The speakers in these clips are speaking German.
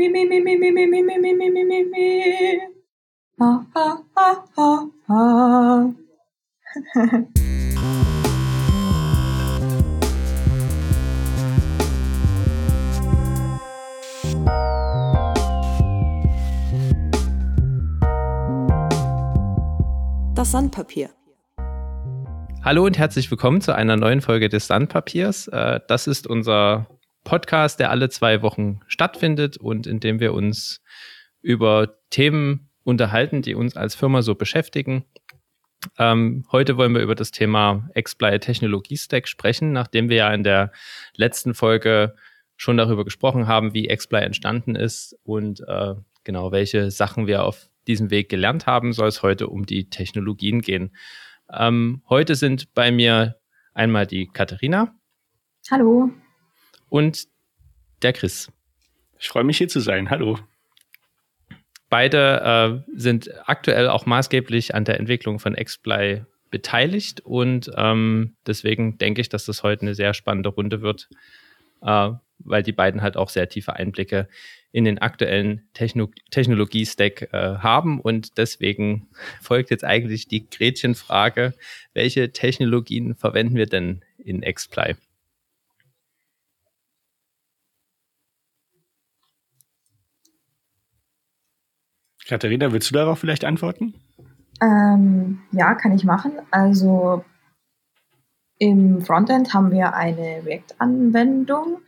Mi, mi, mi, mi, mi, mi, mi, mi, mi, mi, mi, mi, mi. Ha, ha, ha, ha, ha. Das Sandpapier. Hallo und herzlich willkommen zu einer neuen Folge des Sandpapiers. Äh, Das ist unser Podcast, der alle zwei Wochen stattfindet und in dem wir uns über Themen unterhalten, die uns als Firma so beschäftigen. Ähm, heute wollen wir über das Thema Xply Technologie Stack sprechen, nachdem wir ja in der letzten Folge schon darüber gesprochen haben, wie Xply entstanden ist und äh, genau welche Sachen wir auf diesem Weg gelernt haben, soll es heute um die Technologien gehen. Ähm, heute sind bei mir einmal die Katharina Hallo. Und der Chris. Ich freue mich hier zu sein. Hallo. Beide äh, sind aktuell auch maßgeblich an der Entwicklung von Xply beteiligt und ähm, deswegen denke ich, dass das heute eine sehr spannende Runde wird, äh, weil die beiden halt auch sehr tiefe Einblicke in den aktuellen Techno Technologie-Stack äh, haben und deswegen folgt jetzt eigentlich die Gretchenfrage, welche Technologien verwenden wir denn in Xply? Katharina, willst du darauf vielleicht antworten? Ähm, ja, kann ich machen. Also im Frontend haben wir eine React-Anwendung,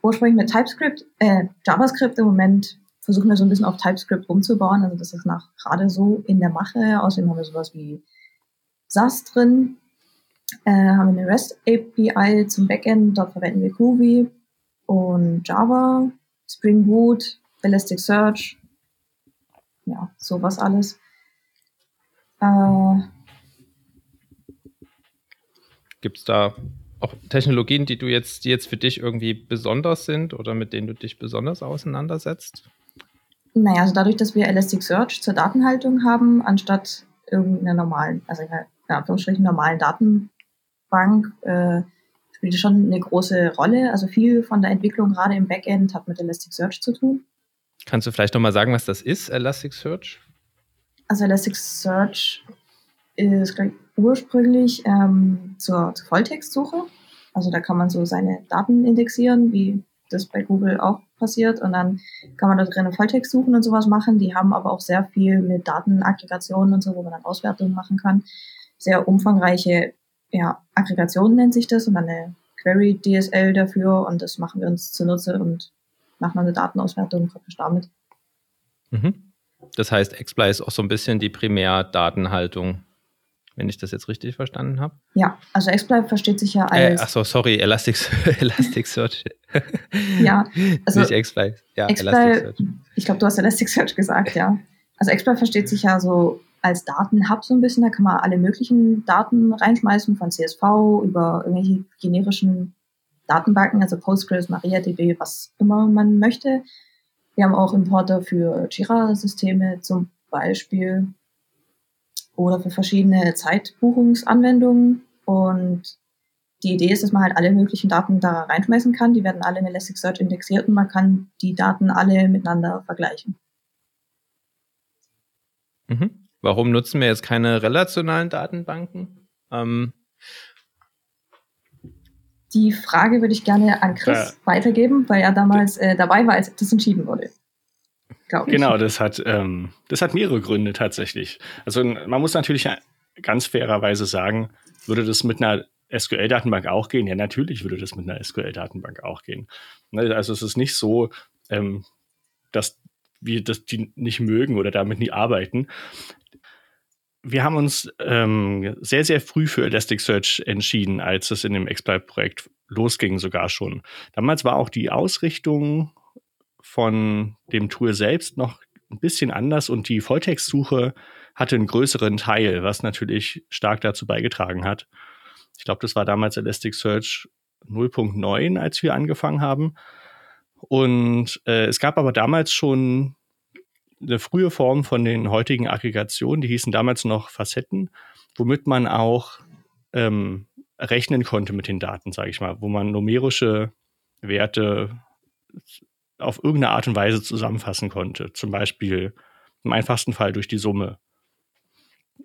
ursprünglich mit TypeScript, äh, JavaScript im Moment versuchen wir so ein bisschen auf TypeScript umzubauen. Also das ist nach gerade so in der Mache. Außerdem haben wir sowas wie SAS drin. Äh, haben eine REST API zum Backend. Dort verwenden wir Groovy und Java, Spring Boot, Elasticsearch. Ja, sowas alles. Äh, Gibt es da auch Technologien, die du jetzt, die jetzt für dich irgendwie besonders sind oder mit denen du dich besonders auseinandersetzt? Naja, also dadurch, dass wir Elasticsearch zur Datenhaltung haben, anstatt irgendeiner normalen, also in Anführungsstrichen normalen Datenbank, äh, spielt schon eine große Rolle. Also viel von der Entwicklung gerade im Backend hat mit Elasticsearch zu tun. Kannst du vielleicht nochmal sagen, was das ist, Elasticsearch? Also Elasticsearch ist ursprünglich ähm, zur, zur Volltextsuche. Also da kann man so seine Daten indexieren, wie das bei Google auch passiert. Und dann kann man da drin Volltext suchen und sowas machen. Die haben aber auch sehr viel mit Datenaggregationen und so, wo man dann Auswertungen machen kann. Sehr umfangreiche ja, Aggregation nennt sich das und dann eine Query DSL dafür. Und das machen wir uns zunutze und machen eine Datenauswertung praktisch damit. Mhm. Das heißt, XPly ist auch so ein bisschen die Primärdatenhaltung, wenn ich das jetzt richtig verstanden habe. Ja, also XPly versteht sich ja Äh, als. Achso, sorry, Elastic, Elasticsearch. Ja, also Nicht XPly. Ja, XPly, Elasticsearch. ich glaube, du hast Elasticsearch gesagt, ja. Also XPly versteht sich ja so als Datenhub so ein bisschen. Da kann man alle möglichen Daten reinschmeißen, von CSV über irgendwelche generischen Datenbanken, also Postgres, MariaDB, was immer man möchte. Wir haben auch Importer für Jira-Systeme zum Beispiel oder für verschiedene Zeitbuchungsanwendungen. Und die Idee ist, dass man halt alle möglichen Daten da reinschmeißen kann. Die werden alle in Elasticsearch indexiert und man kann die Daten alle miteinander vergleichen. Mhm. Warum nutzen wir jetzt keine relationalen Datenbanken? Ähm, Die Frage würde ich gerne an Chris Ja. weitergeben, weil er damals äh, dabei war, als das entschieden wurde. Genau, das hat, ähm, das hat mehrere Gründe tatsächlich. Also man muss natürlich ganz fairerweise sagen, würde das mit einer SQL-Datenbank auch gehen? Ja, natürlich würde das mit einer SQL-Datenbank auch gehen. Ne, Also es ist nicht so, ähm, dass wir das die nicht mögen oder damit nie arbeiten. Wir haben uns ähm, sehr, sehr früh für Elasticsearch entschieden, als es in dem Exploit-Projekt losging sogar schon. Damals war auch die Ausrichtung von dem Tool selbst noch ein bisschen anders und die Volltextsuche hatte einen größeren Teil, was natürlich stark dazu beigetragen hat. Ich glaube, das war damals Elasticsearch 0.9, als wir angefangen haben. Und äh, es gab aber damals schon eine frühe Form von den heutigen Aggregationen, die hießen damals noch Facetten, womit man auch ähm, rechnen konnte mit den Daten, sage ich mal, wo man numerische Werte auf irgendeine Art und Weise zusammenfassen konnte. Zum Beispiel im einfachsten Fall durch die Summe.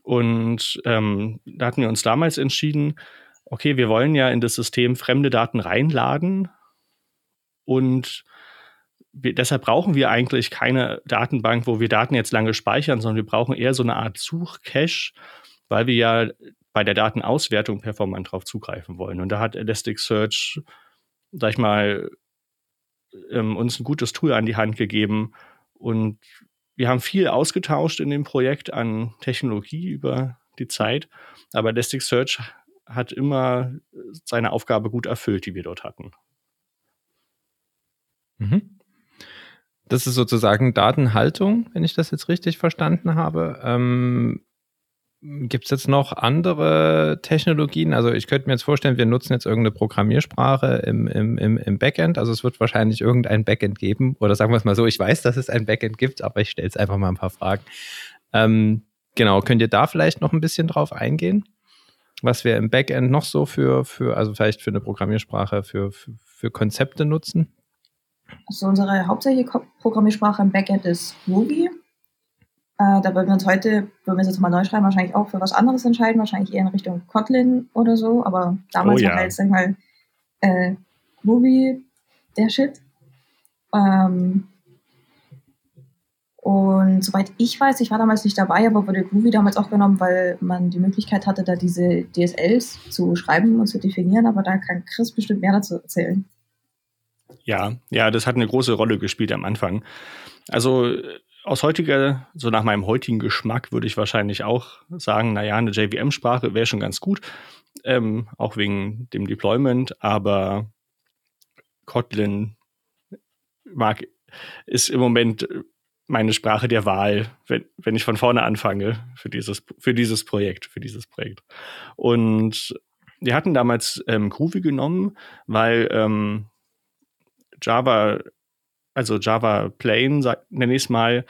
Und ähm, da hatten wir uns damals entschieden, okay, wir wollen ja in das System fremde Daten reinladen und wir, deshalb brauchen wir eigentlich keine Datenbank, wo wir Daten jetzt lange speichern, sondern wir brauchen eher so eine Art Suchcache, weil wir ja bei der Datenauswertung performant darauf zugreifen wollen. Und da hat Elasticsearch, sag ich mal, ähm, uns ein gutes Tool an die Hand gegeben. Und wir haben viel ausgetauscht in dem Projekt an Technologie über die Zeit. Aber Elasticsearch hat immer seine Aufgabe gut erfüllt, die wir dort hatten. Mhm. Das ist sozusagen Datenhaltung, wenn ich das jetzt richtig verstanden habe. Ähm, Gibt es jetzt noch andere Technologien? Also ich könnte mir jetzt vorstellen, wir nutzen jetzt irgendeine Programmiersprache im, im, im, im Backend. Also es wird wahrscheinlich irgendein Backend geben. Oder sagen wir es mal so, ich weiß, dass es ein Backend gibt, aber ich stelle jetzt einfach mal ein paar Fragen. Ähm, genau, könnt ihr da vielleicht noch ein bisschen drauf eingehen? Was wir im Backend noch so für, für also vielleicht für eine Programmiersprache, für, für, für Konzepte nutzen? Also unsere hauptsächliche Programmiersprache im Backend ist Ruby. Äh, da würden wir uns heute, wenn wir es jetzt mal neu schreiben, wahrscheinlich auch für was anderes entscheiden, wahrscheinlich eher in Richtung Kotlin oder so. Aber damals oh, ja. war halt, sag ich mal, äh, Ruby der Shit. Ähm, und soweit ich weiß, ich war damals nicht dabei, aber wurde Groovy damals auch genommen, weil man die Möglichkeit hatte, da diese DSLs zu schreiben und zu definieren. Aber da kann Chris bestimmt mehr dazu erzählen. Ja, ja, das hat eine große Rolle gespielt am Anfang. Also aus heutiger, so nach meinem heutigen Geschmack würde ich wahrscheinlich auch sagen, naja, eine JVM-Sprache wäre schon ganz gut, ähm, auch wegen dem Deployment, aber Kotlin mag, ist im Moment meine Sprache der Wahl, wenn, wenn ich von vorne anfange für dieses, für dieses Projekt, für dieses Projekt. Und wir hatten damals ähm, Groovy genommen, weil ähm, Java, also Java Plain, nenne ich es mal,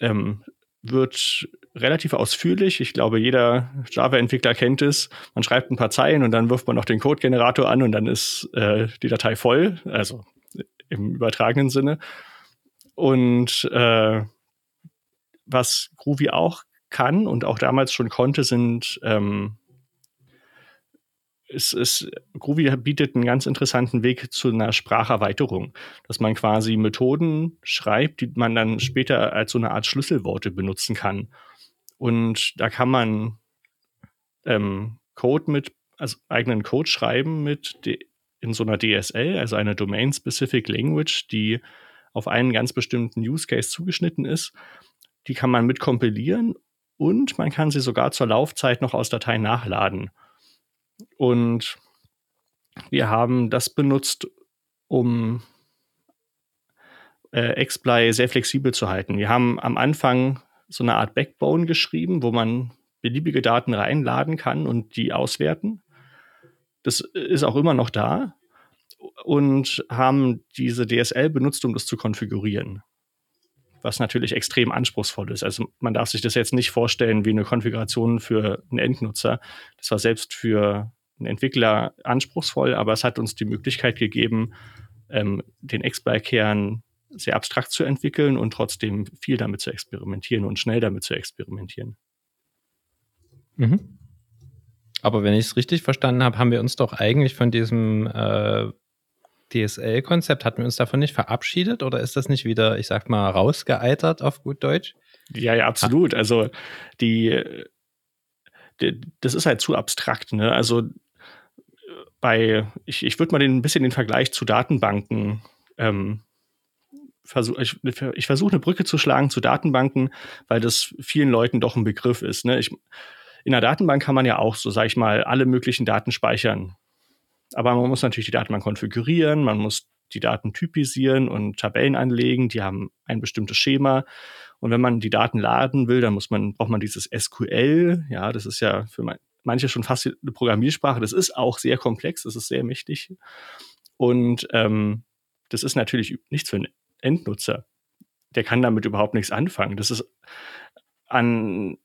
ähm, wird relativ ausführlich. Ich glaube, jeder Java-Entwickler kennt es. Man schreibt ein paar Zeilen und dann wirft man noch den Code-Generator an und dann ist äh, die Datei voll, also im übertragenen Sinne. Und äh, was Groovy auch kann und auch damals schon konnte, sind ähm, es, es, Groovy bietet einen ganz interessanten Weg zu einer Spracherweiterung, dass man quasi Methoden schreibt, die man dann später als so eine Art Schlüsselworte benutzen kann. Und da kann man ähm, Code mit, also eigenen Code schreiben mit in so einer DSL, also einer Domain-Specific Language, die auf einen ganz bestimmten Use Case zugeschnitten ist. Die kann man mitkompilieren und man kann sie sogar zur Laufzeit noch aus Dateien nachladen. Und wir haben das benutzt, um äh, XBLY sehr flexibel zu halten. Wir haben am Anfang so eine Art Backbone geschrieben, wo man beliebige Daten reinladen kann und die auswerten. Das ist auch immer noch da und haben diese DSL benutzt, um das zu konfigurieren. Was natürlich extrem anspruchsvoll ist. Also man darf sich das jetzt nicht vorstellen wie eine Konfiguration für einen Endnutzer. Das war selbst für einen Entwickler anspruchsvoll, aber es hat uns die Möglichkeit gegeben, ähm, den X-Bike-Kern sehr abstrakt zu entwickeln und trotzdem viel damit zu experimentieren und schnell damit zu experimentieren. Mhm. Aber wenn ich es richtig verstanden habe, haben wir uns doch eigentlich von diesem äh, DSL-Konzept, hatten wir uns davon nicht verabschiedet oder ist das nicht wieder, ich sag mal, rausgeeitert auf gut Deutsch? Ja, ja, absolut. Also die, die das ist halt zu abstrakt, ne? Also bei, ich, ich würde mal den, ein bisschen den Vergleich zu Datenbanken ähm, versuch, ich, ich versuche eine Brücke zu schlagen zu Datenbanken, weil das vielen Leuten doch ein Begriff ist. Ne? Ich, in einer Datenbank kann man ja auch, so sage ich mal, alle möglichen Daten speichern. Aber man muss natürlich die Datenbank konfigurieren, man muss die Daten typisieren und Tabellen anlegen, die haben ein bestimmtes Schema. Und wenn man die Daten laden will, dann muss man, braucht man dieses SQL. Ja, das ist ja für manche schon fast eine Programmiersprache. Das ist auch sehr komplex, das ist sehr mächtig. Und ähm, das ist natürlich nichts für einen Endnutzer. Der kann damit überhaupt nichts anfangen. Das ist an,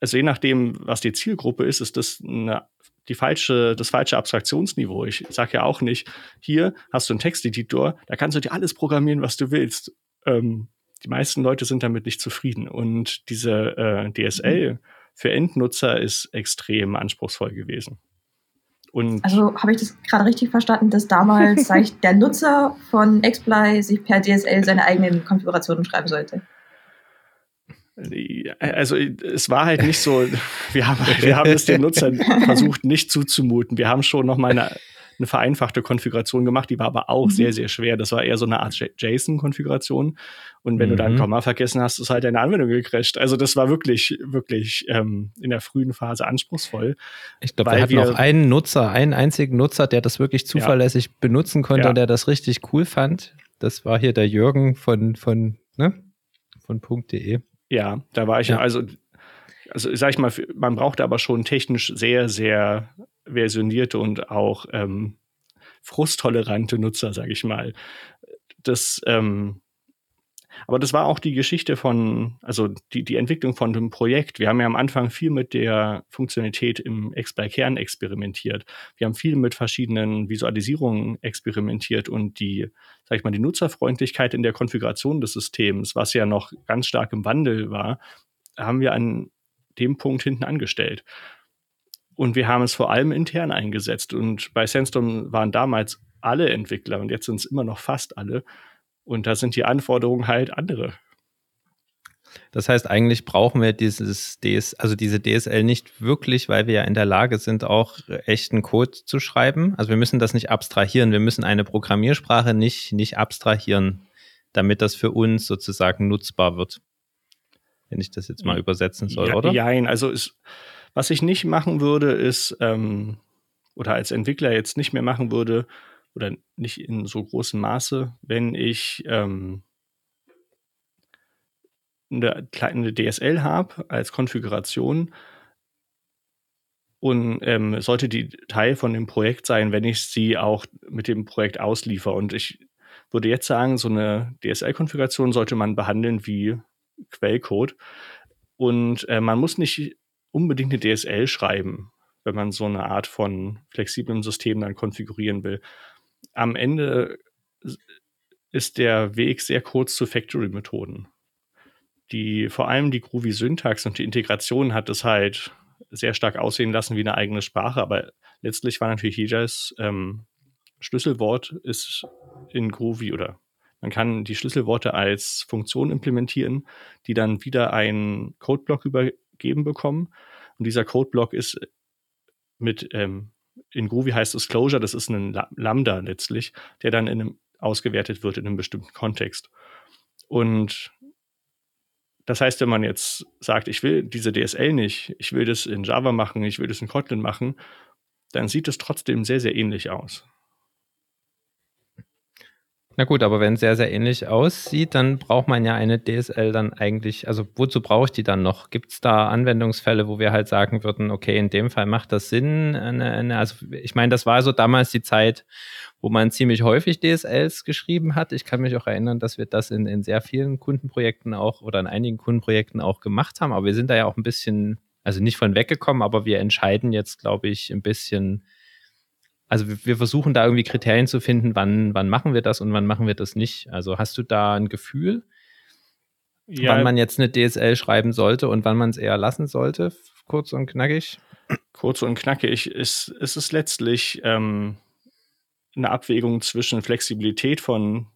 also je nachdem, was die Zielgruppe ist, ist das eine die falsche, das falsche Abstraktionsniveau. Ich sage ja auch nicht, hier hast du einen Texteditor, da kannst du dir alles programmieren, was du willst. Ähm, die meisten Leute sind damit nicht zufrieden. Und diese äh, DSL für Endnutzer ist extrem anspruchsvoll gewesen. Und also habe ich das gerade richtig verstanden, dass damals der Nutzer von XPly sich per DSL seine eigenen Konfigurationen schreiben sollte? Also es war halt nicht so, wir haben, wir haben es den Nutzern versucht nicht zuzumuten. Wir haben schon noch mal eine eine vereinfachte Konfiguration gemacht, die war aber auch mhm. sehr, sehr schwer. Das war eher so eine Art JSON-Konfiguration. Und wenn mhm. du dann mhm. Komma vergessen hast, ist halt deine Anwendung gecrashed. Also das war wirklich, wirklich ähm, in der frühen Phase anspruchsvoll. Ich glaube, wir hatten wir, auch einen Nutzer, einen einzigen Nutzer, der das wirklich zuverlässig ja. benutzen konnte ja. und der das richtig cool fand. Das war hier der Jürgen von, von, ne? von .de. Ja, da war ich, ja. also also sag ich mal, man brauchte aber schon technisch sehr, sehr versionierte und auch ähm, frusttolerante Nutzer, sage ich mal. Das, ähm, aber das war auch die Geschichte von, also die, die Entwicklung von dem Projekt. Wir haben ja am Anfang viel mit der Funktionalität im XPlay-Kern experimentiert. Wir haben viel mit verschiedenen Visualisierungen experimentiert und die, sag ich mal, die Nutzerfreundlichkeit in der Konfiguration des Systems, was ja noch ganz stark im Wandel war, haben wir an dem Punkt hinten angestellt. Und wir haben es vor allem intern eingesetzt. Und bei Sandstorm waren damals alle Entwickler und jetzt sind es immer noch fast alle. Und da sind die Anforderungen halt andere. Das heißt, eigentlich brauchen wir dieses DS, also diese DSL nicht wirklich, weil wir ja in der Lage sind, auch echten Code zu schreiben. Also wir müssen das nicht abstrahieren. Wir müssen eine Programmiersprache nicht, nicht abstrahieren, damit das für uns sozusagen nutzbar wird. Wenn ich das jetzt mal übersetzen soll, ja, oder? Nein, also es, was ich nicht machen würde, ist, ähm, oder als Entwickler jetzt nicht mehr machen würde, oder nicht in so großem Maße, wenn ich ähm, eine kleine DSL habe als Konfiguration und ähm, sollte die Teil von dem Projekt sein, wenn ich sie auch mit dem Projekt ausliefer. Und ich würde jetzt sagen, so eine DSL-Konfiguration sollte man behandeln wie Quellcode. Und äh, man muss nicht unbedingt eine DSL schreiben, wenn man so eine Art von flexiblem System dann konfigurieren will. Am Ende ist der Weg sehr kurz zu Factory-Methoden. Die, vor allem die Groovy-Syntax und die Integration hat es halt sehr stark aussehen lassen wie eine eigene Sprache, aber letztlich war natürlich jedes ähm, Schlüsselwort ist in Groovy oder man kann die Schlüsselworte als Funktion implementieren, die dann wieder einen Codeblock übergeben bekommen. Und dieser Codeblock ist mit, ähm, in Groovy heißt es Closure, das ist ein Lambda letztlich, der dann in einem, ausgewertet wird in einem bestimmten Kontext. Und das heißt, wenn man jetzt sagt, ich will diese DSL nicht, ich will das in Java machen, ich will das in Kotlin machen, dann sieht es trotzdem sehr, sehr ähnlich aus. Na gut, aber wenn es sehr, sehr ähnlich aussieht, dann braucht man ja eine DSL dann eigentlich, also wozu brauche ich die dann noch? Gibt es da Anwendungsfälle, wo wir halt sagen würden, okay, in dem Fall macht das Sinn? Eine, eine, also ich meine, das war so damals die Zeit, wo man ziemlich häufig DSLs geschrieben hat. Ich kann mich auch erinnern, dass wir das in, in sehr vielen Kundenprojekten auch oder in einigen Kundenprojekten auch gemacht haben, aber wir sind da ja auch ein bisschen, also nicht von weggekommen, aber wir entscheiden jetzt, glaube ich, ein bisschen also wir, wir, versuchen da irgendwie Kriterien zu finden, wann, wann machen wir das und wann machen wir das nicht. Also hast du da ein Gefühl, ja. wann man jetzt eine DSL schreiben sollte und wann man es eher lassen sollte? Kurz und knackig. Kurz und knackig ist, ist es letztlich ähm, eine Abwägung zwischen Flexibilität von,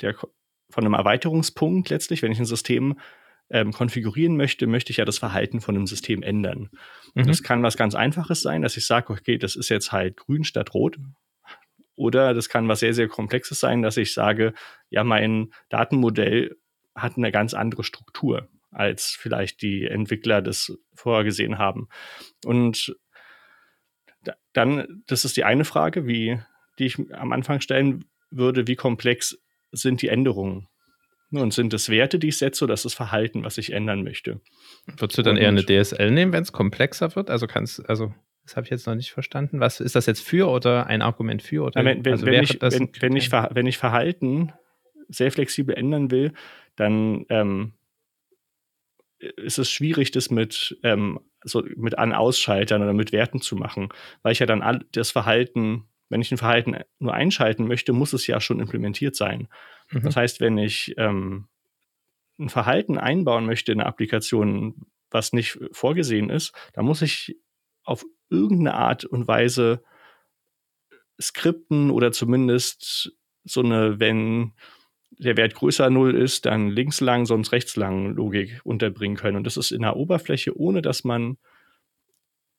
der, von einem Erweiterungspunkt letztlich, wenn ich ein System ähm, konfigurieren möchte, möchte ich ja das Verhalten von einem System ändern. Mhm. Das kann was ganz Einfaches sein, dass ich sage, okay, das ist jetzt halt grün statt rot. Oder das kann was sehr, sehr Komplexes sein, dass ich sage, ja, mein Datenmodell hat eine ganz andere Struktur, als vielleicht die Entwickler das vorgesehen haben. Und dann, das ist die eine Frage, wie, die ich am Anfang stellen würde, wie komplex sind die Änderungen? Und sind es Werte, die ich setze, oder ist es Verhalten, was ich ändern möchte? Würdest du dann und eher eine DSL nehmen, wenn es komplexer wird? Also kannst, also das habe ich jetzt noch nicht verstanden. Was ist das jetzt für oder ein Argument für? Oder, wenn, wenn, also wenn, ich, wenn, wenn, ich, wenn ich Verhalten sehr flexibel ändern will, dann ähm, ist es schwierig, das mit, ähm, so mit An-Ausschaltern oder mit Werten zu machen, weil ich ja dann all, das Verhalten, wenn ich ein Verhalten nur einschalten möchte, muss es ja schon implementiert sein. Mhm. Das heißt, wenn ich ähm, ein Verhalten einbauen möchte in eine Applikation, was nicht vorgesehen ist, dann muss ich auf irgendeine Art und Weise skripten oder zumindest so eine, wenn der Wert größer 0 ist, dann links lang, sonst rechts lang Logik unterbringen können. Und das ist in der Oberfläche, ohne dass man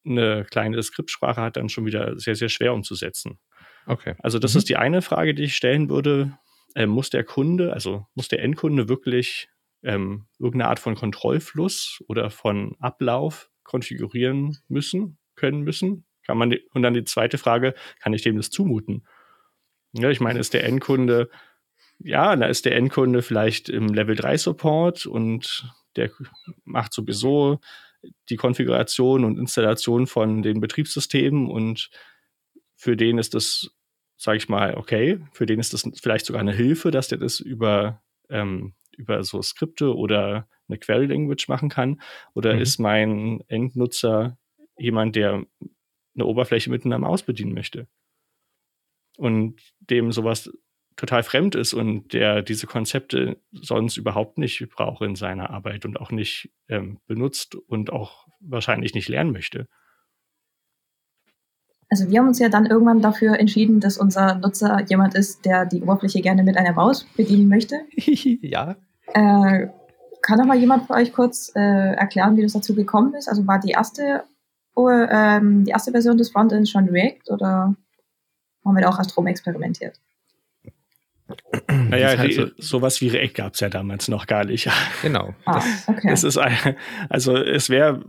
eine kleine Skriptsprache hat, dann schon wieder sehr, sehr schwer umzusetzen. Okay. Also das mhm. ist die eine Frage, die ich stellen würde. Äh, muss der Kunde, also muss der Endkunde wirklich ähm, irgendeine Art von Kontrollfluss oder von Ablauf konfigurieren müssen, können müssen? Kann man und dann die zweite Frage, kann ich dem das zumuten? Ja, ich meine, ist der Endkunde ja, da ist der Endkunde vielleicht im Level 3 Support und der macht sowieso die Konfiguration und Installation von den Betriebssystemen und für den ist das, sage ich mal, okay. Für den ist das vielleicht sogar eine Hilfe, dass der das über, ähm, über so Skripte oder eine Query Language machen kann. Oder mhm. ist mein Endnutzer jemand, der eine Oberfläche mit einer Maus bedienen möchte? Und dem sowas total fremd ist und der diese Konzepte sonst überhaupt nicht braucht in seiner Arbeit und auch nicht ähm, benutzt und auch wahrscheinlich nicht lernen möchte. Also wir haben uns ja dann irgendwann dafür entschieden, dass unser Nutzer jemand ist, der die Oberfläche gerne mit einer Maus bedienen möchte. ja. Äh, kann doch mal jemand für euch kurz äh, erklären, wie das dazu gekommen ist? Also war die erste, ähm, die erste Version des Frontends schon React oder haben wir da auch erst rum experimentiert? Naja, halt so sowas wie React gab es ja damals noch gar nicht. Genau. Ah, okay. Das ist ein, also es wäre,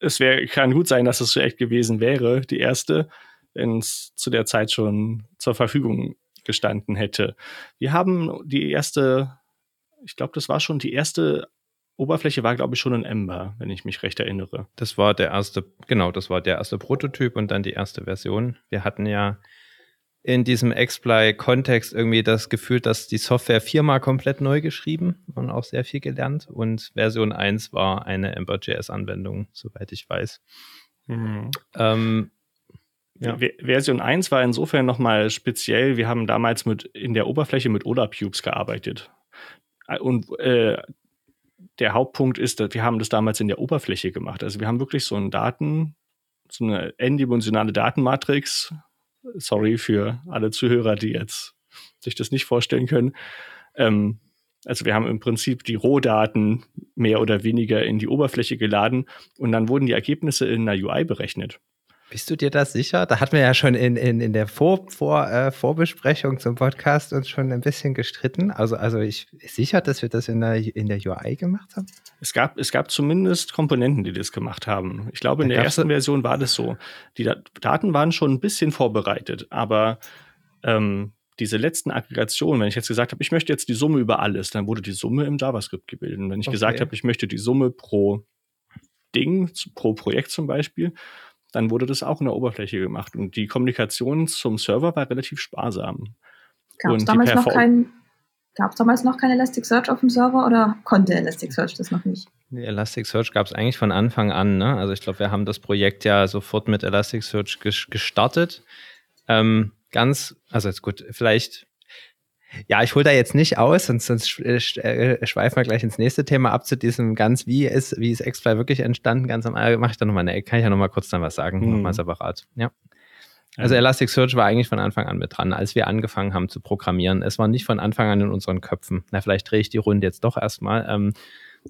es wäre, kann gut sein, dass es React gewesen wäre, die erste, wenn es zu der Zeit schon zur Verfügung gestanden hätte. Wir haben die erste, ich glaube, das war schon die erste Oberfläche war, glaube ich, schon ein Ember, wenn ich mich recht erinnere. Das war der erste, genau, das war der erste Prototyp und dann die erste Version. Wir hatten ja in diesem Exploit-Kontext irgendwie das Gefühl, dass die Software viermal komplett neu geschrieben und auch sehr viel gelernt. Und Version 1 war eine Ember.js-Anwendung, soweit ich weiß. Mhm. Ähm, ja. Version 1 war insofern nochmal speziell. Wir haben damals mit in der Oberfläche mit OLAP-Cubes gearbeitet. Und äh, der Hauptpunkt ist, dass wir haben das damals in der Oberfläche gemacht. Also wir haben wirklich so einen Daten, so eine n-dimensionale Datenmatrix sorry für alle Zuhörer, die jetzt sich das nicht vorstellen können. Ähm, also wir haben im Prinzip die Rohdaten mehr oder weniger in die Oberfläche geladen und dann wurden die Ergebnisse in einer UI berechnet. Bist du dir das sicher? Da hatten wir ja schon in, in, in der Vor, Vor, äh, Vorbesprechung zum Podcast uns schon ein bisschen gestritten. Also, also ich sicher, dass wir das in der, in der UI gemacht haben? Es gab, es gab zumindest Komponenten, die das gemacht haben. Ich glaube, in da der ersten Version war das so. Die Daten waren schon ein bisschen vorbereitet, aber ähm, diese letzten Aggregationen, wenn ich jetzt gesagt habe, ich möchte jetzt die Summe über alles, dann wurde die Summe im JavaScript gebildet. Und wenn ich okay. gesagt habe, ich möchte die Summe pro Ding, pro Projekt zum Beispiel, dann wurde das auch in der Oberfläche gemacht. Und die Kommunikation zum Server war relativ sparsam. Gab es damals, noch kein, damals noch kein Elasticsearch auf dem Server oder konnte Elasticsearch das noch nicht? Elasticsearch gab es eigentlich von Anfang an. Ne? Also ich glaube, wir haben das Projekt ja sofort mit Elasticsearch gestartet. Ähm, ganz, also jetzt gut, vielleicht ja, ich hole da jetzt nicht aus, sonst, sonst äh, äh, schweifen wir gleich ins nächste Thema ab zu diesem ganz, wie ist, wie ist X-Fly wirklich entstanden, ganz am mache ich da nochmal eine, kann ich ja nochmal kurz dann was sagen, mhm. nochmal separat. Ja. Also Elasticsearch war eigentlich von Anfang an mit dran, als wir angefangen haben zu programmieren. Es war nicht von Anfang an in unseren Köpfen. Na, vielleicht drehe ich die Runde jetzt doch erstmal. Ähm,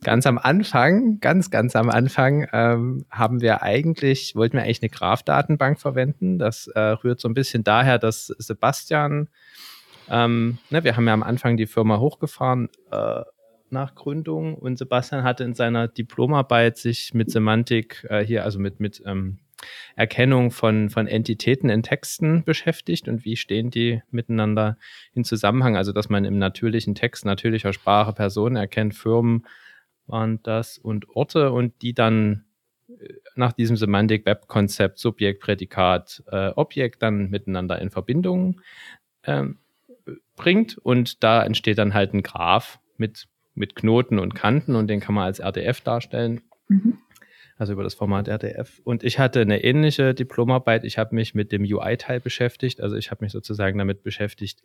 ganz am Anfang, ganz, ganz am Anfang, ähm, haben wir eigentlich, wollten wir eigentlich eine Graph-Datenbank verwenden. Das äh, rührt so ein bisschen daher, dass Sebastian ähm, ne, wir haben ja am Anfang die Firma hochgefahren äh, nach Gründung. Und Sebastian hatte in seiner Diplomarbeit sich mit Semantik äh, hier, also mit, mit ähm, Erkennung von, von Entitäten in Texten beschäftigt. Und wie stehen die miteinander in Zusammenhang. Also, dass man im natürlichen Text, natürlicher Sprache Personen erkennt, Firmen waren das und Orte. Und die dann äh, nach diesem Semantik-Web-Konzept Subjekt, Prädikat, äh, Objekt dann miteinander in Verbindung ähm, bringt und da entsteht dann halt ein Graph mit mit Knoten und Kanten und den kann man als RDF darstellen. Mhm. Also über das Format RDF. Und ich hatte eine ähnliche Diplomarbeit. Ich habe mich mit dem UI-Teil beschäftigt. Also ich habe mich sozusagen damit beschäftigt,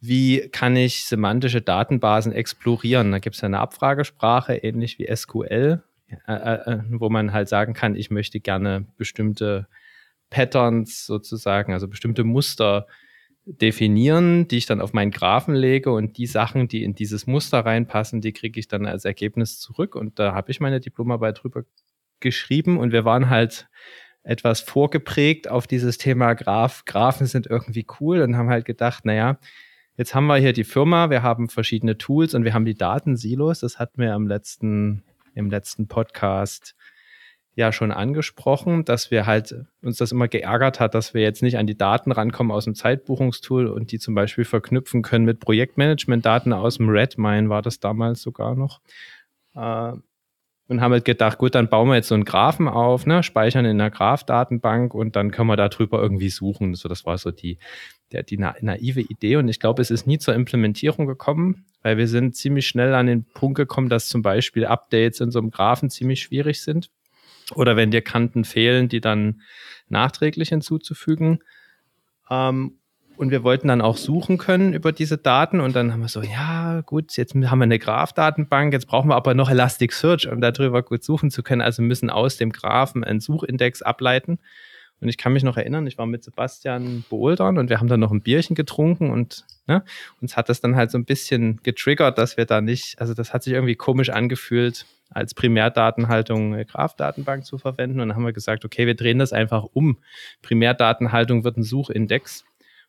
wie kann ich semantische Datenbasen explorieren. Da gibt es eine Abfragesprache, ähnlich wie SQL, äh, äh, wo man halt sagen kann, ich möchte gerne bestimmte Patterns sozusagen, also bestimmte Muster definieren, die ich dann auf meinen Graphen lege und die Sachen, die in dieses Muster reinpassen, die kriege ich dann als Ergebnis zurück. Und da habe ich meine Diplomarbeit drüber geschrieben und wir waren halt etwas vorgeprägt auf dieses Thema Graph. Graphen sind irgendwie cool und haben halt gedacht, naja, jetzt haben wir hier die Firma, wir haben verschiedene Tools und wir haben die Datensilos. Das hatten wir im letzten, im letzten Podcast ja schon angesprochen, dass wir halt uns das immer geärgert hat, dass wir jetzt nicht an die Daten rankommen aus dem Zeitbuchungstool und die zum Beispiel verknüpfen können mit Projektmanagement-Daten aus dem Redmine war das damals sogar noch. Äh, und haben halt gedacht, gut, dann bauen wir jetzt so einen Graphen auf, ne, speichern in einer Graph-Datenbank und dann können wir darüber irgendwie suchen. So, das war so die, der, die naive Idee. Und ich glaube, es ist nie zur Implementierung gekommen, weil wir sind ziemlich schnell an den Punkt gekommen, dass zum Beispiel Updates in so einem Graphen ziemlich schwierig sind oder wenn dir Kanten fehlen, die dann nachträglich hinzuzufügen. Ähm, und wir wollten dann auch suchen können über diese Daten und dann haben wir so, ja gut, jetzt haben wir eine Graph-Datenbank, jetzt brauchen wir aber noch Elasticsearch, um darüber gut suchen zu können. Also müssen aus dem Graphen einen Suchindex ableiten. Und ich kann mich noch erinnern, ich war mit Sebastian bouldern und wir haben dann noch ein Bierchen getrunken und ne, uns hat das dann halt so ein bisschen getriggert, dass wir da nicht, also das hat sich irgendwie komisch angefühlt, als Primärdatenhaltung eine Graph-Datenbank zu verwenden. Und dann haben wir gesagt, okay, wir drehen das einfach um. Primärdatenhaltung wird ein Suchindex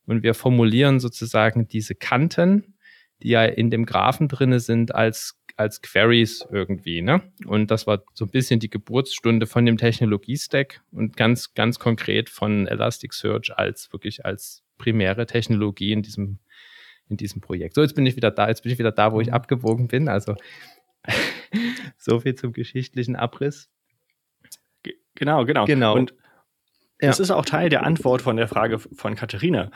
und wir formulieren sozusagen diese Kanten, die ja in dem Graphen drinne sind, als als Queries irgendwie, ne? Und das war so ein bisschen die Geburtsstunde von dem Technologie-Stack und ganz, ganz konkret von Elasticsearch als wirklich als primäre Technologie in diesem, in diesem Projekt. So, jetzt bin ich wieder da, jetzt bin ich wieder da, wo ich mhm. abgewogen bin. Also so viel zum geschichtlichen Abriss. Genau, genau. Genau. Und das ist auch Teil der Antwort von der Frage von Katharina.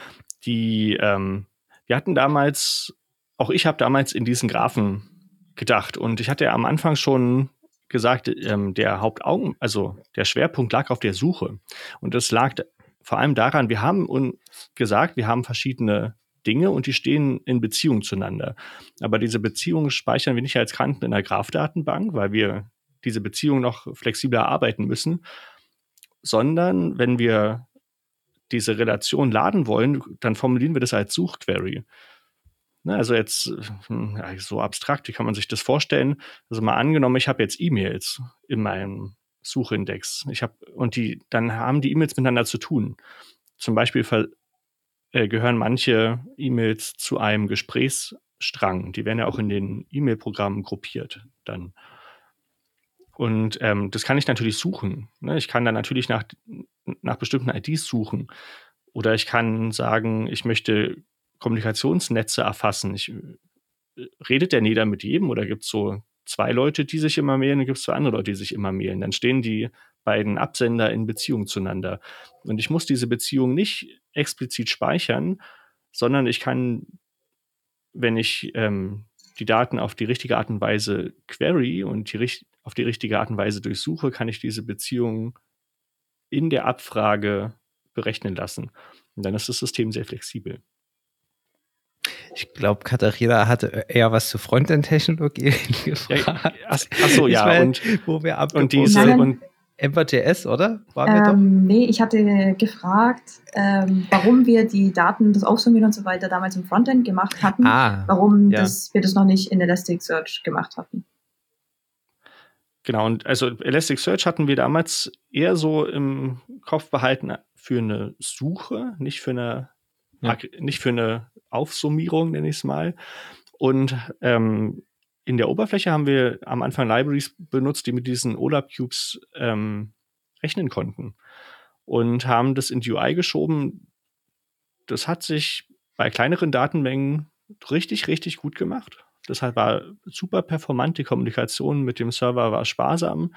Die, ähm, wir hatten damals, auch ich habe damals in diesen Graphen gedacht und ich hatte ja am Anfang schon gesagt, ähm, der Hauptaugen, also der Schwerpunkt lag auf der Suche. Und das lag vor allem daran, wir haben uns gesagt, wir haben verschiedene Dinge und die stehen in Beziehung zueinander. Aber diese Beziehungen speichern wir nicht als Kanten in der Graph-Datenbank, weil wir diese Beziehung noch flexibler erarbeiten müssen, sondern wenn wir diese Relation laden wollen, dann formulieren wir das als Suchquery. Ne, also jetzt hm, so abstrakt, wie kann man sich das vorstellen? Also mal angenommen, ich habe jetzt E-Mails in meinem Suchindex. Ich habe und die dann haben die E-Mails miteinander zu tun. Zum Beispiel äh, gehören manche E-Mails zu einem Gesprächsstrang. Die werden ja auch in den E-Mail-Programmen gruppiert dann. Und ähm, das kann ich natürlich suchen. Ne? Ich kann dann natürlich nach, nach bestimmten IDs suchen. Oder ich kann sagen, ich möchte Kommunikationsnetze erfassen. Ich, äh, redet der Nieder mit jedem oder gibt es so zwei Leute, die sich immer mailen, und gibt es zwei andere Leute, die sich immer mailen. Dann stehen die beiden Absender in Beziehung zueinander. Und ich muss diese Beziehung nicht explizit speichern, sondern ich kann, wenn ich ähm, die Daten auf die richtige Art und Weise query und die, auf die richtige Art und Weise durchsuche, kann ich diese Beziehung in der Abfrage berechnen lassen. Und dann ist das System sehr flexibel. Ich glaube, Katharina hatte eher was zu Frontend-Technologie gefragt. Ja, ach, ach so, ja. Meine, und, wo wir und diese, und Ember.js, oder? Ähm, nee, ich hatte gefragt, ähm, warum wir die Daten, das Aufsummieren und so weiter damals im Frontend gemacht hatten, ah, warum ja. das, wir das noch nicht in Elasticsearch gemacht hatten. Genau, und also Elasticsearch hatten wir damals eher so im Kopf behalten für eine Suche, nicht für eine, ja. nicht für eine Aufsummierung, nenne ich es mal. Und ähm, in der Oberfläche haben wir am Anfang Libraries benutzt, die mit diesen OLAP-Cubes ähm, rechnen konnten und haben das in die UI geschoben. Das hat sich bei kleineren Datenmengen richtig, richtig gut gemacht. Deshalb war super performant, die Kommunikation mit dem Server war sparsam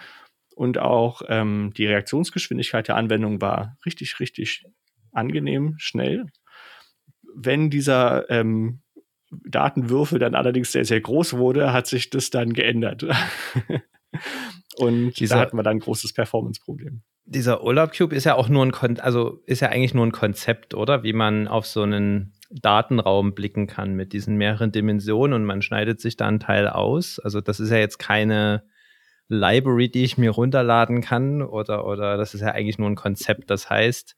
und auch ähm, die Reaktionsgeschwindigkeit der Anwendung war richtig, richtig angenehm, schnell. Wenn dieser ähm, Datenwürfel dann allerdings sehr, sehr groß wurde, hat sich das dann geändert. Und dieser, da hatten wir dann ein großes Performance-Problem. Dieser Urlaub Cube ist ja auch nur ein, Kon also ist ja eigentlich nur ein Konzept, oder? Wie man auf so einen Datenraum blicken kann mit diesen mehreren Dimensionen und man schneidet sich da einen Teil aus. Also das ist ja jetzt keine Library, die ich mir runterladen kann oder, oder das ist ja eigentlich nur ein Konzept. Das heißt,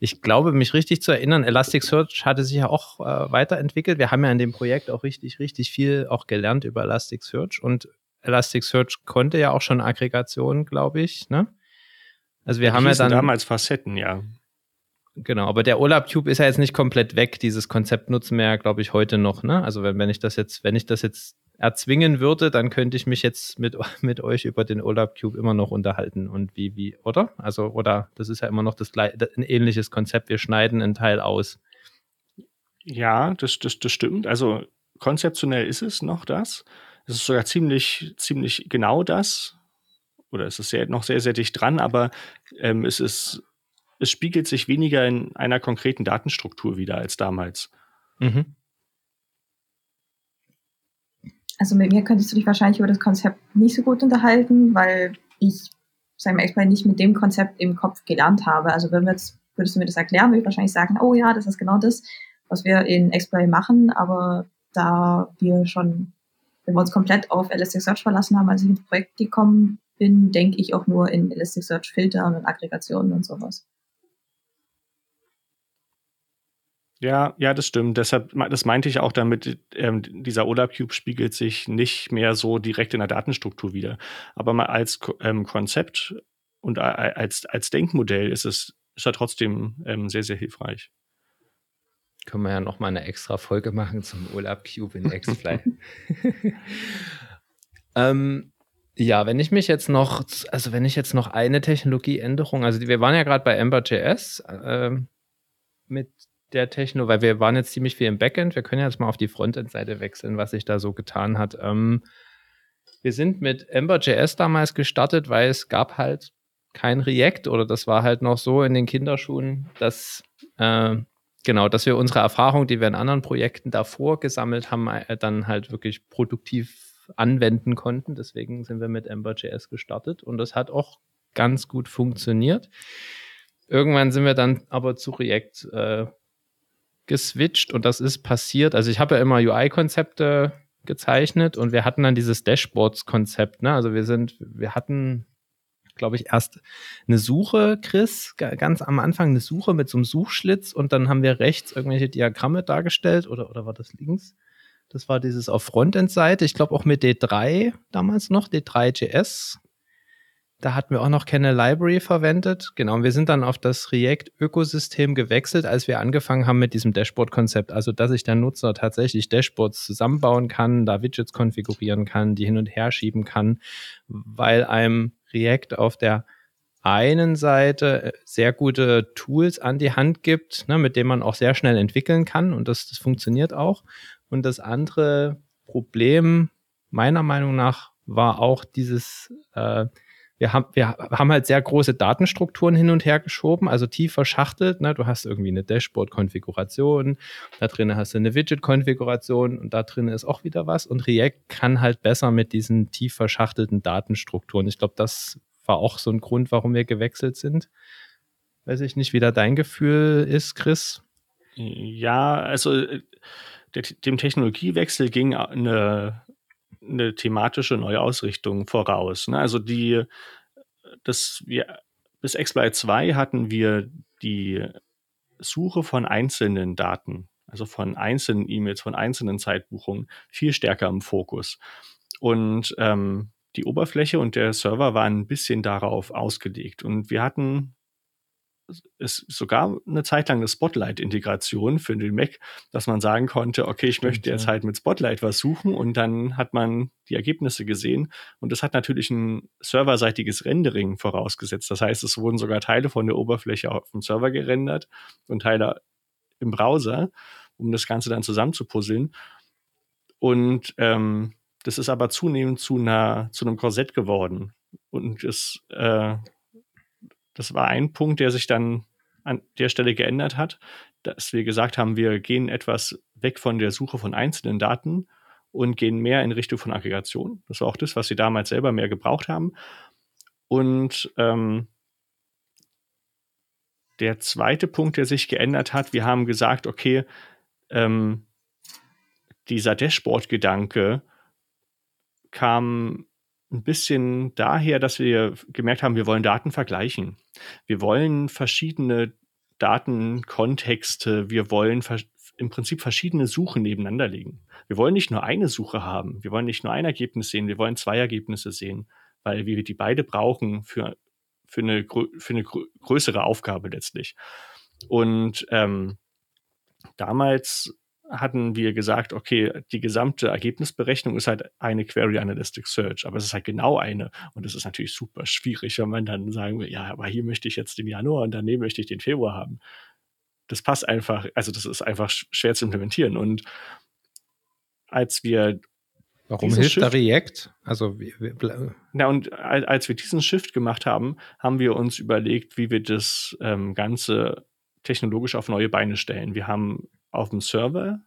ich glaube, mich richtig zu erinnern, Elasticsearch hatte sich ja auch äh, weiterentwickelt. Wir haben ja in dem Projekt auch richtig, richtig viel auch gelernt über Elasticsearch und Elasticsearch konnte ja auch schon Aggregation, glaube ich, ne? Also wir ja, haben ja dann damals Facetten, ja. Genau, aber der Olab Tube ist ja jetzt nicht komplett weg. Dieses Konzept nutzen wir ja, glaube ich, heute noch. Ne? Also wenn, wenn ich das jetzt, wenn ich das jetzt erzwingen würde, dann könnte ich mich jetzt mit, mit euch über den Olab Cube immer noch unterhalten und wie, wie, oder? Also, oder das ist ja immer noch das, ein ähnliches Konzept. Wir schneiden einen Teil aus. Ja, das, das, das stimmt. Also konzeptionell ist es noch das. Es ist sogar ziemlich, ziemlich genau das. Oder es ist sehr, noch sehr, sehr dicht dran, aber ähm, es ist es spiegelt sich weniger in einer konkreten Datenstruktur wieder als damals. Mhm. Also mit mir könntest du dich wahrscheinlich über das Konzept nicht so gut unterhalten, weil ich, sagen wir extra, nicht mit dem Konzept im Kopf gelernt habe. Also wenn wir jetzt, würdest du mir das erklären, würde ich wahrscheinlich sagen, oh ja, das ist genau das, was wir in Exploit machen, aber da wir schon, wenn wir uns komplett auf Elasticsearch verlassen haben, als ich ins Projekt gekommen bin, denke ich auch nur in Elasticsearch Filtern und Aggregationen und sowas. Ja, ja, das stimmt. Deshalb, das meinte ich auch damit, ähm, dieser OLAP-Cube spiegelt sich nicht mehr so direkt in der Datenstruktur wieder. Aber mal als ähm, Konzept und als, als Denkmodell ist es ist er trotzdem ähm, sehr, sehr hilfreich. Können wir ja noch mal eine extra Folge machen zum OLAP Cube in Xfly. ähm, ja, wenn ich mich jetzt noch, also wenn ich jetzt noch eine Technologieänderung, also wir waren ja gerade bei Ember.js äh, mit der Techno, weil wir waren jetzt ziemlich viel im Backend. Wir können jetzt mal auf die Frontend-Seite wechseln, was sich da so getan hat. Ähm, wir sind mit Ember.js damals gestartet, weil es gab halt kein React oder das war halt noch so in den Kinderschuhen, dass äh, genau, dass wir unsere Erfahrung, die wir in anderen Projekten davor gesammelt haben, äh, dann halt wirklich produktiv anwenden konnten. Deswegen sind wir mit Ember.js gestartet und das hat auch ganz gut funktioniert. Irgendwann sind wir dann aber zu React äh, geswitcht und das ist passiert. Also ich habe ja immer UI-Konzepte gezeichnet und wir hatten dann dieses Dashboards-Konzept. Ne? Also wir sind, wir hatten, glaube ich, erst eine Suche, Chris, ganz am Anfang eine Suche mit so einem Suchschlitz und dann haben wir rechts irgendwelche Diagramme dargestellt oder, oder war das links? Das war dieses auf Frontend-Seite, ich glaube auch mit D3 damals noch, D3.js da hatten wir auch noch keine Library verwendet. Genau, und wir sind dann auf das React-Ökosystem gewechselt, als wir angefangen haben mit diesem Dashboard-Konzept. Also, dass sich der Nutzer tatsächlich Dashboards zusammenbauen kann, da Widgets konfigurieren kann, die hin und her schieben kann, weil einem React auf der einen Seite äh, sehr gute Tools an die Hand gibt, ne, mit denen man auch sehr schnell entwickeln kann und das, das funktioniert auch. Und das andere Problem meiner Meinung nach war auch dieses äh, wir haben, wir haben halt sehr große Datenstrukturen hin und her geschoben, also tief verschachtelt. Ne? Du hast irgendwie eine Dashboard-Konfiguration, da drin hast du eine Widget-Konfiguration und da drin ist auch wieder was. Und React kann halt besser mit diesen tief verschachtelten Datenstrukturen. Ich glaube, das war auch so ein Grund, warum wir gewechselt sind. Weiß ich nicht, wie da dein Gefühl ist, Chris. Ja, also äh, dem Technologiewechsel ging eine, eine thematische Neuausrichtung voraus. Ne? Also die, das, wir, bis Exploit 2 hatten wir die Suche von einzelnen Daten, also von einzelnen E-Mails, von einzelnen Zeitbuchungen viel stärker im Fokus. Und ähm, die Oberfläche und der Server waren ein bisschen darauf ausgelegt. Und wir hatten ist sogar eine Zeit lang eine Spotlight-Integration für den Mac, dass man sagen konnte, okay, ich möchte jetzt halt mit Spotlight was suchen und dann hat man die Ergebnisse gesehen und das hat natürlich ein serverseitiges Rendering vorausgesetzt. Das heißt, es wurden sogar Teile von der Oberfläche auf dem Server gerendert und Teile im Browser, um das Ganze dann zusammenzupuzzeln. Und ähm, das ist aber zunehmend zu, einer, zu einem Korsett geworden. Und es äh, das war ein Punkt, der sich dann an der Stelle geändert hat. dass wir gesagt haben, wir gehen etwas weg von der Suche von einzelnen Daten und gehen mehr in Richtung von Aggregation. Das war auch das, was sie damals selber mehr gebraucht haben. Und ähm, der zweite Punkt, der sich geändert hat, wir haben gesagt, okay, ähm, dieser Dashboard-Gedanke kam ein bisschen daher, dass wir gemerkt haben, wir wollen Daten vergleichen. Wir wollen verschiedene Datenkontexte, wir wollen im Prinzip verschiedene Suchen nebeneinander legen. Wir wollen nicht nur eine Suche haben, wir wollen nicht nur ein Ergebnis sehen, wir wollen zwei Ergebnisse sehen, weil wir die beide brauchen für, für, eine, für eine größere Aufgabe letztlich. Und ähm, damals hatten wir gesagt, okay, die gesamte Ergebnisberechnung ist halt eine Query Analytic Search, aber es ist halt genau eine. Und das ist natürlich super schwierig, wenn man dann sagen will, ja, aber hier möchte ich jetzt den Januar und daneben möchte ich den Februar haben. Das passt einfach, also das ist einfach schwer zu implementieren. Und als wir Warum hilft Shift, da React? Also, na, und als wir diesen Shift gemacht haben, haben wir uns überlegt, wie wir das ähm, Ganze technologisch auf neue Beine stellen. Wir haben auf dem Server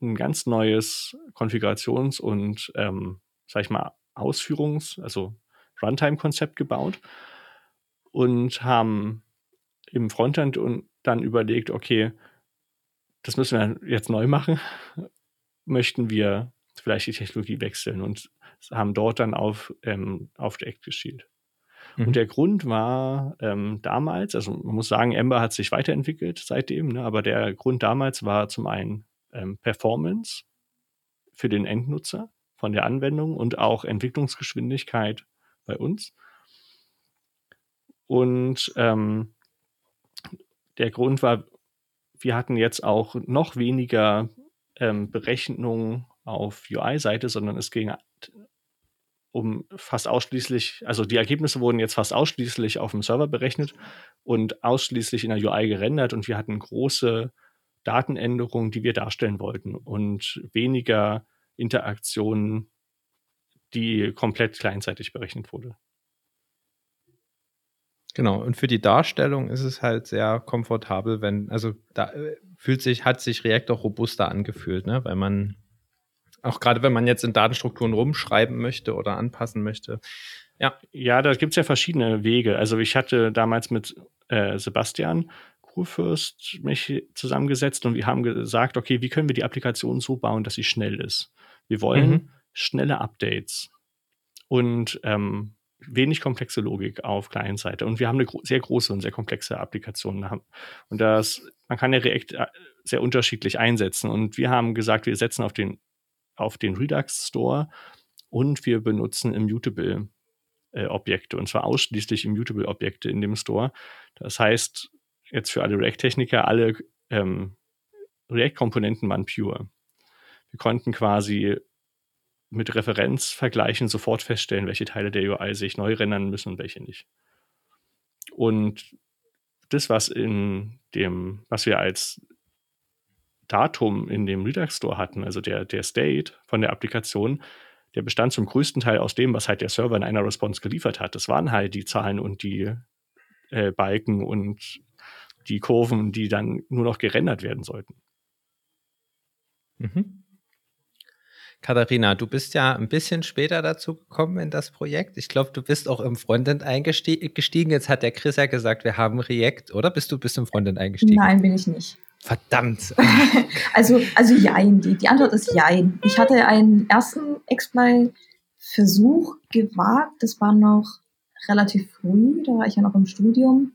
ein ganz neues Konfigurations- und, ähm, sag ich mal, Ausführungs-, also Runtime-Konzept gebaut und haben im Frontend und dann überlegt, okay, das müssen wir jetzt neu machen. Möchten wir vielleicht die Technologie wechseln und haben dort dann auf, ähm, auf React geschielt. Mhm. Und der Grund war ähm, damals, also man muss sagen, Ember hat sich weiterentwickelt seitdem, ne, aber der Grund damals war zum einen ähm, Performance für den Endnutzer von der Anwendung und auch Entwicklungsgeschwindigkeit bei uns. Und ähm, der Grund war, wir hatten jetzt auch noch weniger ähm, Berechnungen auf UI-Seite, sondern es ging um fast ausschließlich, also die Ergebnisse wurden jetzt fast ausschließlich auf dem Server berechnet und ausschließlich in der UI gerendert und wir hatten große Datenänderungen, die wir darstellen wollten und weniger Interaktionen, die komplett kleinzeitig berechnet wurde. Genau, und für die Darstellung ist es halt sehr komfortabel, wenn, also da äh, fühlt sich, hat sich React auch robuster angefühlt, ne? weil man auch gerade wenn man jetzt in Datenstrukturen rumschreiben möchte oder anpassen möchte. Ja, ja da gibt es ja verschiedene Wege. Also ich hatte damals mit äh, Sebastian Kurfürst mich zusammengesetzt und wir haben gesagt, okay, wie können wir die Applikation so bauen, dass sie schnell ist? Wir wollen mhm. schnelle Updates und ähm, wenig komplexe Logik auf Client-Seite. Und wir haben eine gro sehr große und sehr komplexe Applikation. Und das, man kann ja React äh, sehr unterschiedlich einsetzen. Und wir haben gesagt, wir setzen auf den auf den Redux Store und wir benutzen Immutable äh, Objekte und zwar ausschließlich Immutable Objekte in dem Store. Das heißt, jetzt für alle React-Techniker, alle ähm, React-Komponenten waren pure. Wir konnten quasi mit Referenzvergleichen sofort feststellen, welche Teile der UI sich neu rendern müssen und welche nicht. Und das, was in dem, was wir als Datum in dem Redux Store hatten, also der, der State von der Applikation, der bestand zum größten Teil aus dem, was halt der Server in einer Response geliefert hat. Das waren halt die Zahlen und die äh, Balken und die Kurven, die dann nur noch gerendert werden sollten. Mhm. Katharina, du bist ja ein bisschen später dazu gekommen in das Projekt. Ich glaube, du bist auch im Frontend eingestiegen. Jetzt hat der Chris ja gesagt, wir haben React, oder? Bist du bist im Frontend eingestiegen? Nein, bin ich nicht. Verdammt. also, also jein. Die, die Antwort ist jein. Ich hatte einen ersten Exploit-Versuch gewagt. Das war noch relativ früh. Da war ich ja noch im Studium.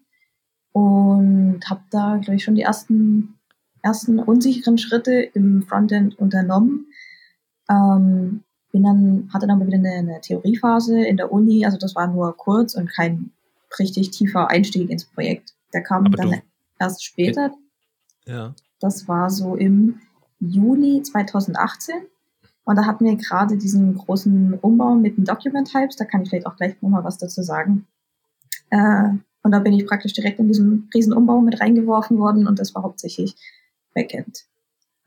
Und habe da, glaube ich, schon die ersten, ersten unsicheren Schritte im Frontend unternommen. Ähm, bin dann, hatte dann wieder eine, eine Theoriephase in der Uni. Also das war nur kurz und kein richtig tiefer Einstieg ins Projekt. Der kam Aber dann erst später. Ja. Das war so im Juli 2018. Und da hatten wir gerade diesen großen Umbau mit den Document Types. Da kann ich vielleicht auch gleich nochmal was dazu sagen. Äh, und da bin ich praktisch direkt in diesen riesen Umbau mit reingeworfen worden und das war hauptsächlich Backend.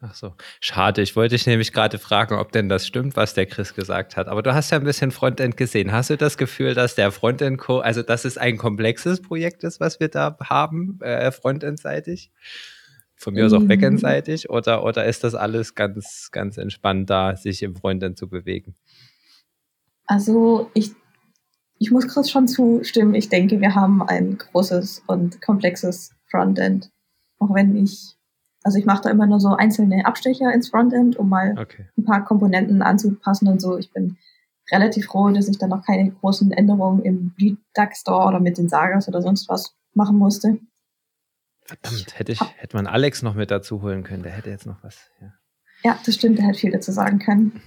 Ach so, schade. Ich wollte dich nämlich gerade fragen, ob denn das stimmt, was der Chris gesagt hat. Aber du hast ja ein bisschen Frontend gesehen. Hast du das Gefühl, dass der Frontend-Code, also dass es ein komplexes Projekt ist, was wir da haben, äh, Frontend-seitig? Von mir aus auch backendseitig oder, oder ist das alles ganz, ganz entspannt da, sich im Frontend zu bewegen? Also ich, ich muss Chris schon zustimmen. Ich denke, wir haben ein großes und komplexes Frontend. Auch wenn ich, also ich mache da immer nur so einzelne Abstecher ins Frontend, um mal okay. ein paar Komponenten anzupassen und so. Ich bin relativ froh, dass ich dann noch keine großen Änderungen im Redux Store oder mit den Sagas oder sonst was machen musste. Verdammt, hätte, ich, hätte man Alex noch mit dazu holen können, der hätte jetzt noch was. Ja, ja das stimmt, der hätte viel dazu sagen können.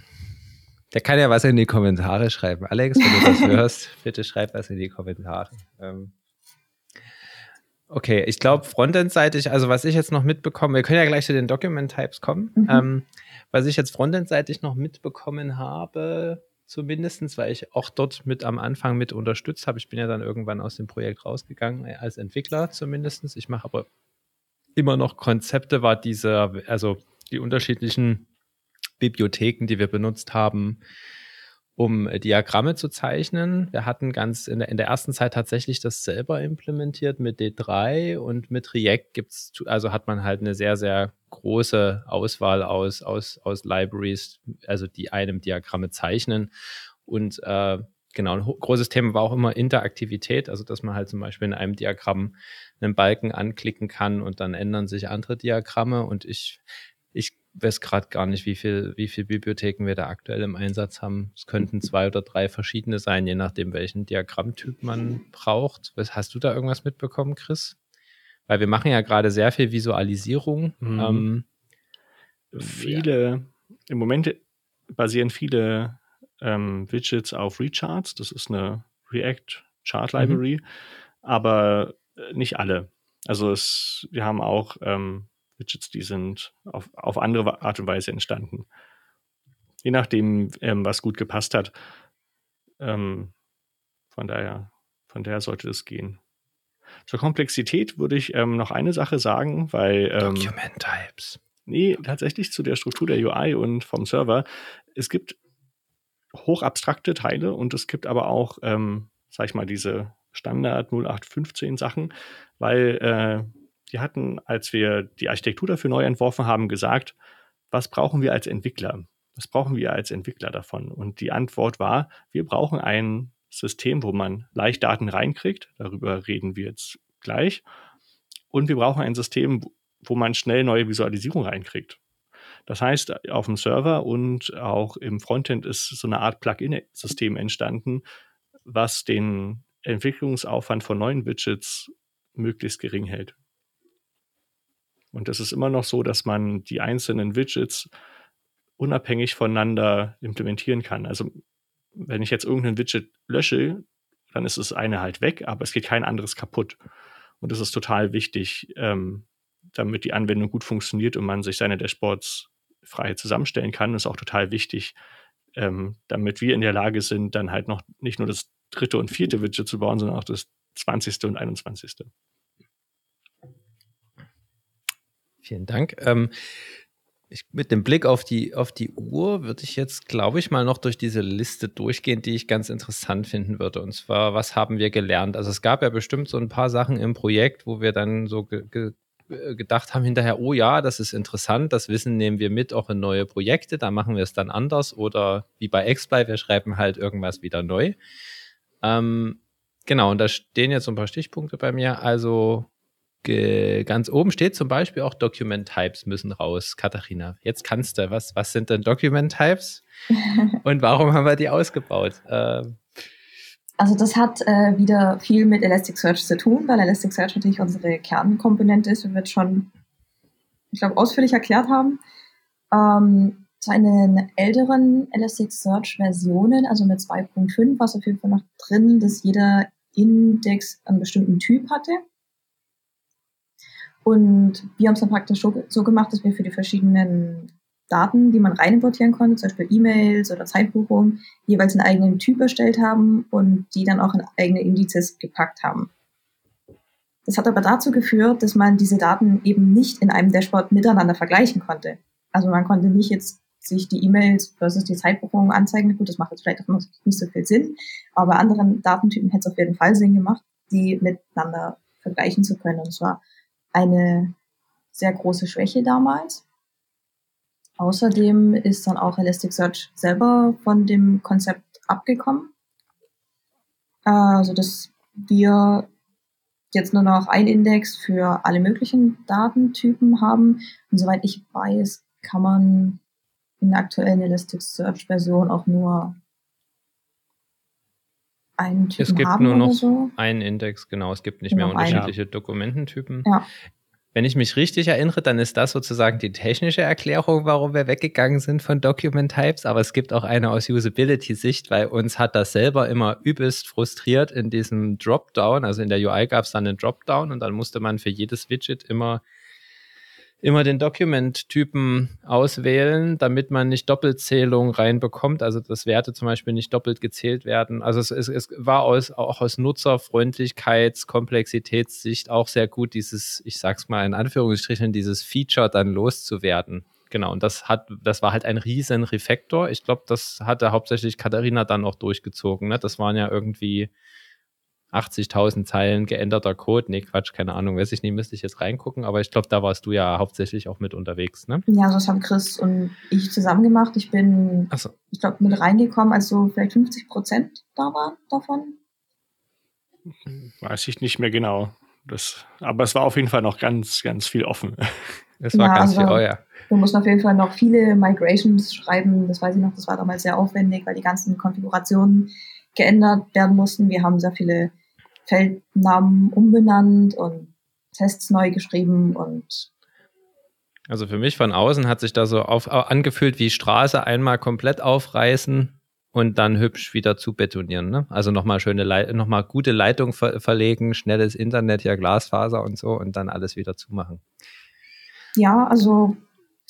Der kann ja was in die Kommentare schreiben. Alex, wenn du das hörst, bitte schreib was in die Kommentare. Ähm, okay, ich glaube, Frontend-seitig, also was ich jetzt noch mitbekomme, wir können ja gleich zu den Document-Types kommen. Mhm. Ähm, was ich jetzt Frontend-seitig noch mitbekommen habe, zumindestens, weil ich auch dort mit am Anfang mit unterstützt habe. Ich bin ja dann irgendwann aus dem Projekt rausgegangen, äh, als Entwickler zumindestens. Ich mache aber immer noch Konzepte, war diese, also die unterschiedlichen Bibliotheken, die wir benutzt haben, um Diagramme zu zeichnen. Wir hatten ganz in der, in der ersten Zeit tatsächlich das selber implementiert mit D3 und mit React gibt's, also hat man halt eine sehr, sehr große Auswahl aus, aus, aus Libraries, also die einem Diagramme zeichnen. Und äh, genau, ein großes Thema war auch immer Interaktivität, also dass man halt zum Beispiel in einem Diagramm einen Balken anklicken kann und dann ändern sich andere Diagramme. Und ich weiß gerade gar nicht, wie viel, wie viel Bibliotheken wir da aktuell im Einsatz haben. Es könnten zwei oder drei verschiedene sein, je nachdem, welchen Diagrammtyp man braucht. Hast du da irgendwas mitbekommen, Chris? Weil wir machen ja gerade sehr viel Visualisierung. Mhm. Ähm, viele, ja. im Moment basieren viele ähm, Widgets auf Recharts. Das ist eine React Chart mhm. Library, mhm. aber äh, nicht alle. Also es, wir haben auch ähm, Widgets, die sind auf, auf andere Art und Weise entstanden. Je nachdem, ähm, was gut gepasst hat. Ähm, von daher, von daher sollte es gehen. Zur Komplexität würde ich ähm, noch eine Sache sagen, weil. Ähm, Document Types. Nee, tatsächlich zu der Struktur der UI und vom Server. Es gibt hochabstrakte Teile und es gibt aber auch, ähm, sag ich mal, diese Standard 0815 Sachen, weil äh, die hatten, als wir die Architektur dafür neu entworfen haben, gesagt, was brauchen wir als Entwickler? Was brauchen wir als Entwickler davon? Und die Antwort war, wir brauchen ein System, wo man leicht Daten reinkriegt. Darüber reden wir jetzt gleich. Und wir brauchen ein System, wo man schnell neue Visualisierung reinkriegt. Das heißt, auf dem Server und auch im Frontend ist so eine Art Plugin-System entstanden, was den Entwicklungsaufwand von neuen Widgets möglichst gering hält. Und es ist immer noch so, dass man die einzelnen Widgets unabhängig voneinander implementieren kann. Also wenn ich jetzt irgendein Widget lösche, dann ist das eine halt weg, aber es geht kein anderes kaputt. Und das ist total wichtig, ähm, damit die Anwendung gut funktioniert und man sich seine Dashboards frei zusammenstellen kann. Das ist auch total wichtig, ähm, damit wir in der Lage sind, dann halt noch nicht nur das dritte und vierte Widget zu bauen, sondern auch das zwanzigste und einundzwanzigste. Vielen Dank. Ähm, ich, mit dem Blick auf die, auf die Uhr würde ich jetzt, glaube ich, mal noch durch diese Liste durchgehen, die ich ganz interessant finden würde. Und zwar, was haben wir gelernt? Also es gab ja bestimmt so ein paar Sachen im Projekt, wo wir dann so ge ge äh, gedacht haben hinterher, oh ja, das ist interessant, das Wissen nehmen wir mit auch in neue Projekte, da machen wir es dann anders oder wie bei XPlay, wir schreiben halt irgendwas wieder neu. Ähm, genau, und da stehen jetzt so ein paar Stichpunkte bei mir. Also ganz oben steht zum Beispiel auch Document Types müssen raus. Katharina, jetzt kannst du. Was, was sind denn Document Types? Und warum haben wir die ausgebaut? Ähm, also das hat äh, wieder viel mit Elasticsearch zu tun, weil Elasticsearch natürlich unsere Kernkomponente ist, wie wir es schon, ich glaube, ausführlich erklärt haben. Ähm, zu einen älteren Elasticsearch-Versionen, also mit 2.5, war es auf jeden Fall noch drin, dass jeder Index einen bestimmten Typ hatte. Und wir haben es dann praktisch so gemacht, dass wir für die verschiedenen Daten, die man rein importieren konnte, zum Beispiel E-Mails oder Zeitbuchungen, jeweils einen eigenen Typ erstellt haben und die dann auch in eigene Indizes gepackt haben. Das hat aber dazu geführt, dass man diese Daten eben nicht in einem Dashboard miteinander vergleichen konnte. Also man konnte nicht jetzt sich die E-Mails versus die Zeitbuchungen anzeigen. Gut, das macht jetzt vielleicht auch nicht so viel Sinn, aber bei anderen Datentypen hätte es auf jeden Fall Sinn gemacht, die miteinander vergleichen zu können. Und zwar eine sehr große Schwäche damals. Außerdem ist dann auch Elasticsearch selber von dem Konzept abgekommen. Also, dass wir jetzt nur noch ein Index für alle möglichen Datentypen haben. Und soweit ich weiß, kann man in der aktuellen Elasticsearch-Version auch nur einen Typen Es gibt haben nur noch so. einen Index, genau. Es gibt nicht Nur mehr noch einen. unterschiedliche Dokumententypen. Ja. Wenn ich mich richtig erinnere, dann ist das sozusagen die technische Erklärung, warum wir weggegangen sind von Document Types. Aber es gibt auch eine aus Usability-Sicht, weil uns hat das selber immer übelst frustriert in diesem Dropdown. Also in der UI gab es dann einen Dropdown und dann musste man für jedes Widget immer immer den Document-Typen auswählen, damit man nicht Doppelzählung reinbekommt, also dass Werte zum Beispiel nicht doppelt gezählt werden. Also es, es, es war aus, auch aus Nutzerfreundlichkeits-, Komplexitätssicht auch sehr gut, dieses, ich sag's mal in Anführungsstrichen, dieses Feature dann loszuwerden. Genau, und das hat, das war halt ein riesen Refactor. Ich glaube, das hatte hauptsächlich Katharina dann auch durchgezogen. Ne? Das waren ja irgendwie 80.000 Zeilen geänderter Code. Nee, Quatsch, keine Ahnung, weiß ich nicht, müsste ich jetzt reingucken, aber ich glaube, da warst du ja hauptsächlich auch mit unterwegs, ne? Ja, also das haben Chris und ich zusammen gemacht. Ich bin, Achso. ich glaube, mit reingekommen, als so vielleicht 50 Prozent da waren davon. Weiß ich nicht mehr genau. Das, aber es war auf jeden Fall noch ganz, ganz viel offen. Das war Ja, ganz also- viel, oh ja. Wir mussten auf jeden Fall noch viele Migrations schreiben. Das weiß ich noch, das war damals sehr aufwendig, weil die ganzen Konfigurationen geändert werden mussten. Wir haben sehr viele Feldnamen umbenannt und Tests neu geschrieben und Also für mich von außen hat sich da so auf, angefühlt wie Straße einmal komplett aufreißen und dann hübsch wieder zu betonieren. Ne? Also nochmal schöne, nochmal gute Leitung ver verlegen, schnelles Internet, ja Glasfaser und so und dann alles wieder zumachen. ja, also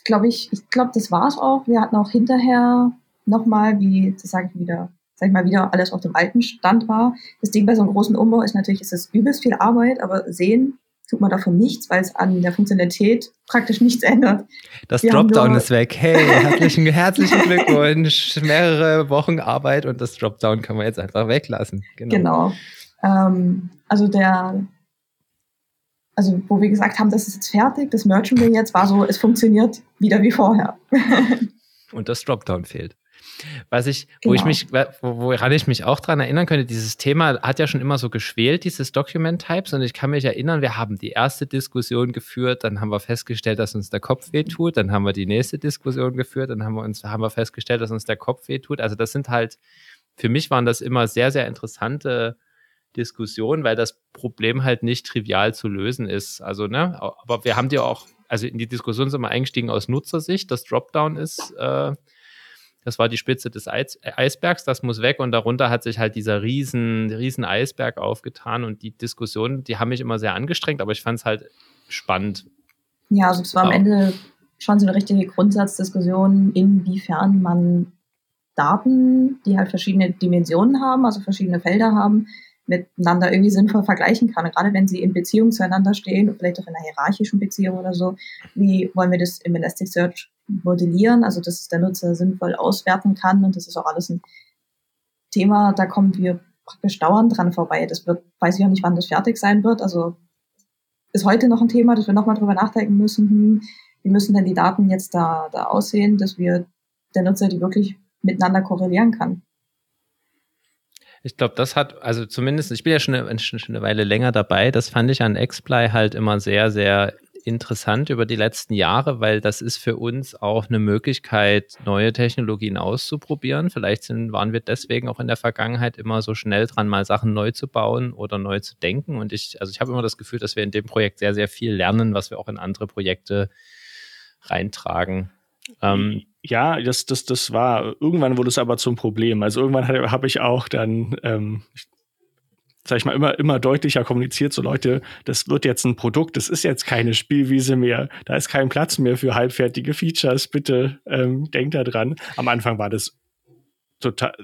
glaube ich, ich glaube, das war's auch. Wir hatten auch hinterher nochmal, wie, das sage ich wieder, sag ich mal wieder, alles auf dem alten Stand war. Das Ding bei so einem großen Umbau ist natürlich, ist es übelst viel Arbeit, aber sehen tut man davon nichts, weil es an der Funktionalität praktisch nichts ändert. Das Wir Dropdown ist weg. Hey, herzlichen, herzlichen Glückwunsch. Mehrere Wochen Arbeit und das Dropdown kann man jetzt einfach weglassen. Genau. Ähm, also der, also wo wir gesagt haben, das ist jetzt fertig, das merchen wir jetzt, war so, es funktioniert wieder wie vorher. Und das Dropdown fehlt. Was ich, wo ich Genau. mich, wo, woran ich mich auch dran erinnern könnte, dieses Thema hat ja schon immer so geschwelt, dieses Document Types. Und ich kann mich erinnern, wir haben die erste Diskussion geführt, dann haben wir festgestellt, dass uns der Kopf wehtut, dann haben wir die nächste Diskussion geführt, dann haben wir uns, haben wir festgestellt, dass uns der Kopf wehtut. Also das sind halt, für mich waren das immer sehr, sehr interessante Diskussionen, weil das Problem halt nicht trivial zu lösen ist. Also, ne, aber wir haben die auch, also in die Diskussion sind wir eingestiegen aus Nutzersicht. Das Dropdown ist, äh, das war die Spitze des Eis Eisbergs, das muss weg und darunter hat sich halt dieser riesen, riesen Eisberg aufgetan und die Diskussionen, die haben mich immer sehr angestrengt, aber ich fand es halt spannend. Ja, also es war am Auch. Ende schon so eine richtige Grundsatzdiskussion, inwiefern man Daten, die halt verschiedene Dimensionen haben, also verschiedene Felder haben, miteinander irgendwie sinnvoll vergleichen kann. Und gerade wenn sie in Beziehung zueinander stehen, vielleicht auch in einer hierarchischen Beziehung oder so, wie wollen wir das im Elasticsearch modellieren, also dass der Nutzer sinnvoll auswerten kann und das ist auch alles ein Thema, da kommen wir praktisch dauernd dran vorbei. Das wird, weiß ich auch nicht, wann das fertig sein wird. Also ist heute noch ein Thema, dass wir nochmal drüber nachdenken müssen, hm, wie müssen denn die Daten jetzt da, da aussehen, dass wir der Nutzer die wirklich miteinander korrelieren kann. Ich glaube, das hat, also zumindest, ich bin ja schon eine, schon eine Weile länger dabei, das fand ich an Xply halt immer sehr, sehr interessant über die letzten Jahre, weil das ist für uns auch eine Möglichkeit, neue Technologien auszuprobieren. Vielleicht sind, waren wir deswegen auch in der Vergangenheit immer so schnell dran, mal Sachen neu zu bauen oder neu zu denken. Und ich, also ich habe immer das Gefühl, dass wir in dem Projekt sehr, sehr viel lernen, was wir auch in andere Projekte reintragen. Ähm, Ja, das, das, das war, irgendwann wurde es aber zum Problem. Also irgendwann habe ich auch dann, ähm, sag ich mal, immer, immer deutlicher kommuniziert, so Leute, das wird jetzt ein Produkt, das ist jetzt keine Spielwiese mehr, da ist kein Platz mehr für halbfertige Features, bitte ähm, denkt da dran. Am Anfang war das total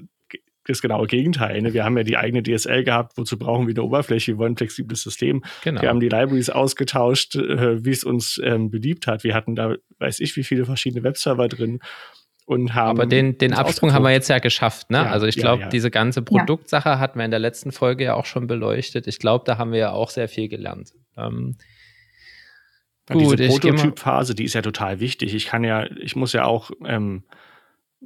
das genaue Gegenteil. Ne? Wir haben ja die eigene DSL gehabt, wozu brauchen wir eine Oberfläche, wir wollen ein flexibles System. genau. Wir haben die Libraries ausgetauscht, äh, wie es uns ähm, beliebt hat. Wir hatten da, weiß ich, wie viele verschiedene Webserver drin und haben. Aber den, den Absprung haben wir jetzt ja geschafft. Ne? Ja, also ich ja, glaube, ja. diese ganze Produktsache hatten wir in der letzten Folge ja auch schon beleuchtet. Ich glaube, da haben wir ja auch sehr viel gelernt. Ähm, Gut, diese Prototypphase, die ist ja total wichtig. Ich kann ja, ich muss ja auch ähm,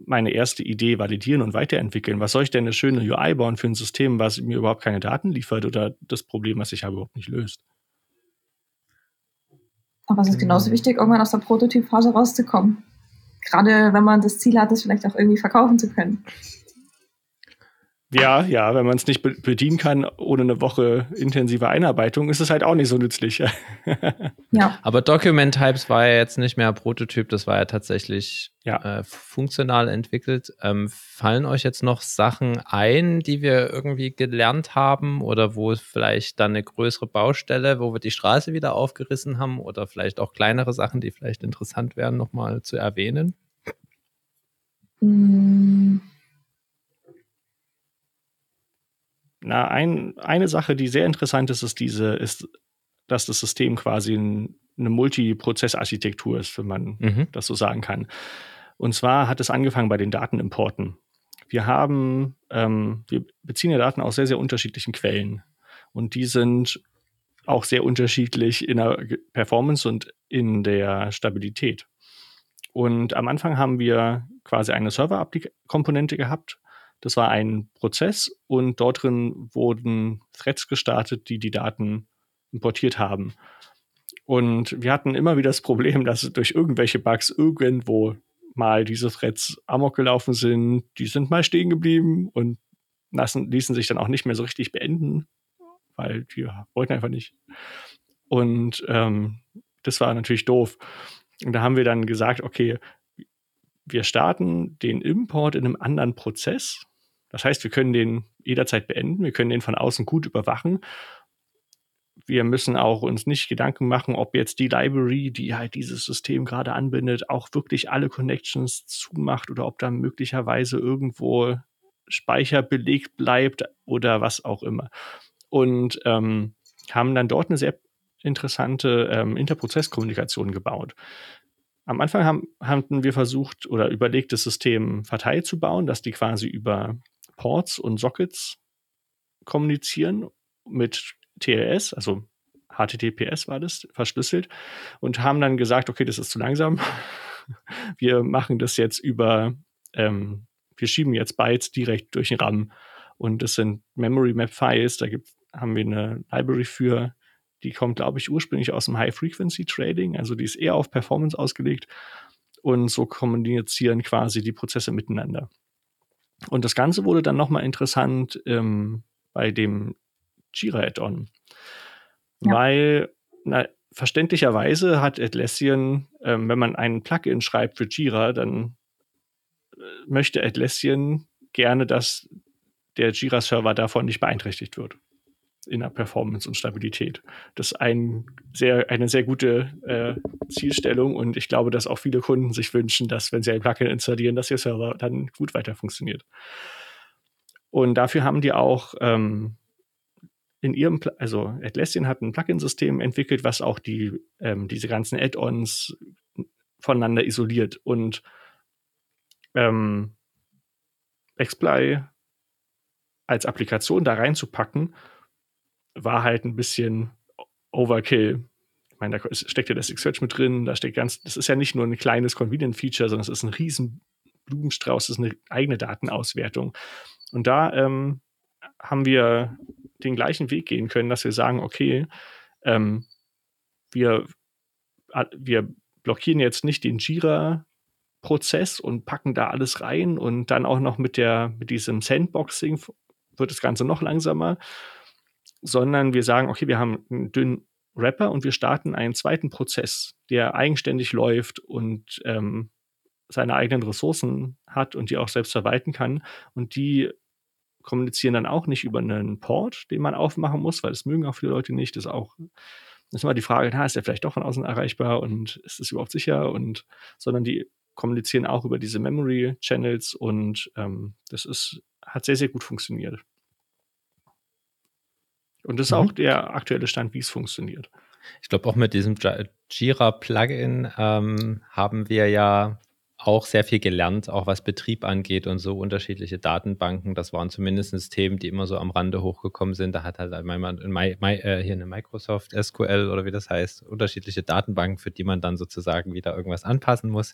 meine erste Idee validieren und weiterentwickeln. Was soll ich denn eine schöne UI bauen für ein System, was mir überhaupt keine Daten liefert oder das Problem, was ich habe, überhaupt nicht löst? Aber es ist genauso wichtig, irgendwann aus der Prototypphase rauszukommen. Gerade wenn man das Ziel hat, das vielleicht auch irgendwie verkaufen zu können. Ja, ja, wenn man es nicht bedienen kann ohne eine Woche intensive Einarbeitung, ist es halt auch nicht so nützlich. ja. Aber Document Types war ja jetzt nicht mehr Prototyp, das war ja tatsächlich ja. Äh, funktional entwickelt. Ähm, fallen euch jetzt noch Sachen ein, die wir irgendwie gelernt haben oder wo vielleicht dann eine größere Baustelle, wo wir die Straße wieder aufgerissen haben oder vielleicht auch kleinere Sachen, die vielleicht interessant wären, nochmal zu erwähnen? Mm. Na, ein, eine Sache, die sehr interessant ist, ist diese, ist, dass das System quasi ein, eine Multiprozessarchitektur ist, wenn man mhm. das so sagen kann. Und zwar hat es angefangen bei den Datenimporten. Wir haben, ähm, wir beziehen ja Daten aus sehr, sehr unterschiedlichen Quellen. Und die sind auch sehr unterschiedlich in der Performance und in der Stabilität. Und am Anfang haben wir quasi eine Server-Komponente gehabt, das war ein Prozess und dort drin wurden Threads gestartet, die die Daten importiert haben. Und wir hatten immer wieder das Problem, dass durch irgendwelche Bugs irgendwo mal diese Threads amok gelaufen sind, die sind mal stehen geblieben und lassen, ließen sich dann auch nicht mehr so richtig beenden, weil wir wollten einfach nicht. Und ähm, das war natürlich doof. Und da haben wir dann gesagt, okay, wir starten den Import in einem anderen Prozess. Das heißt, wir können den jederzeit beenden, wir können den von außen gut überwachen. Wir müssen auch uns nicht Gedanken machen, ob jetzt die Library, die halt dieses System gerade anbindet, auch wirklich alle Connections zumacht oder ob da möglicherweise irgendwo Speicher belegt bleibt oder was auch immer. Und ähm, haben dann dort eine sehr interessante ähm, Interprozesskommunikation gebaut. Am Anfang haben, hatten wir versucht oder überlegt, das System verteilt zu bauen, dass die quasi über Ports und Sockets kommunizieren mit TLS, also HTTPS war das, verschlüsselt, und haben dann gesagt, okay, das ist zu langsam. Wir machen das jetzt über, ähm, wir schieben jetzt Bytes direkt durch den RAM. Und das sind Memory Map Files, da gibt, haben wir eine Library für, die kommt, glaube ich, ursprünglich aus dem High-Frequency-Trading, also die ist eher auf Performance ausgelegt. Und so kommunizieren quasi die Prozesse miteinander. Und das Ganze wurde dann nochmal interessant ähm, bei dem Jira-Add-on. Ja. Weil, na, verständlicherweise hat Atlassian, ähm, wenn man einen Plugin schreibt für Jira, dann äh, möchte Atlassian gerne, dass der Jira-Server davon nicht beeinträchtigt wird in Performance und Stabilität. Das ist ein sehr, eine sehr gute äh, Zielstellung und ich glaube, dass auch viele Kunden sich wünschen, dass, wenn sie ein Plugin installieren, dass ihr Server dann gut weiter funktioniert. Und dafür haben die auch ähm, in ihrem, Pl also Atlassian hat ein Plugin-System entwickelt, was auch die, ähm, diese ganzen Add-ons voneinander isoliert und ähm, XPly als Applikation da reinzupacken, war halt ein bisschen Overkill. Ich meine, da steckt ja das Search mit drin, da steckt ganz, das ist ja nicht nur ein kleines Convenient-Feature, sondern es ist ein riesen Blumenstrauß, das ist eine eigene Datenauswertung. Und da ähm, haben wir den gleichen Weg gehen können, dass wir sagen, okay, ähm, wir, wir blockieren jetzt nicht den Jira-Prozess und packen da alles rein und dann auch noch mit der, mit diesem Sandboxing wird das Ganze noch langsamer, sondern wir sagen, okay, wir haben einen dünnen Wrapper und wir starten einen zweiten Prozess, der eigenständig läuft und ähm, seine eigenen Ressourcen hat und die auch selbst verwalten kann. Und die kommunizieren dann auch nicht über einen Port, den man aufmachen muss, weil das mögen auch viele Leute nicht. Das ist auch das ist immer die Frage, na, ist der vielleicht doch von außen erreichbar und ist es überhaupt sicher? Und sondern die kommunizieren auch über diese Memory Channels und ähm, das ist hat sehr sehr gut funktioniert. Und das ist mhm. auch der aktuelle Stand, wie es funktioniert. Ich glaube, auch mit diesem Jira-Plugin ähm, haben wir ja auch sehr viel gelernt, auch was Betrieb angeht und so unterschiedliche Datenbanken. Das waren zumindest Themen, die immer so am Rande hochgekommen sind. Da hat halt jemand äh, hier eine Microsoft SQL oder wie das heißt, unterschiedliche Datenbanken, für die man dann sozusagen wieder irgendwas anpassen muss.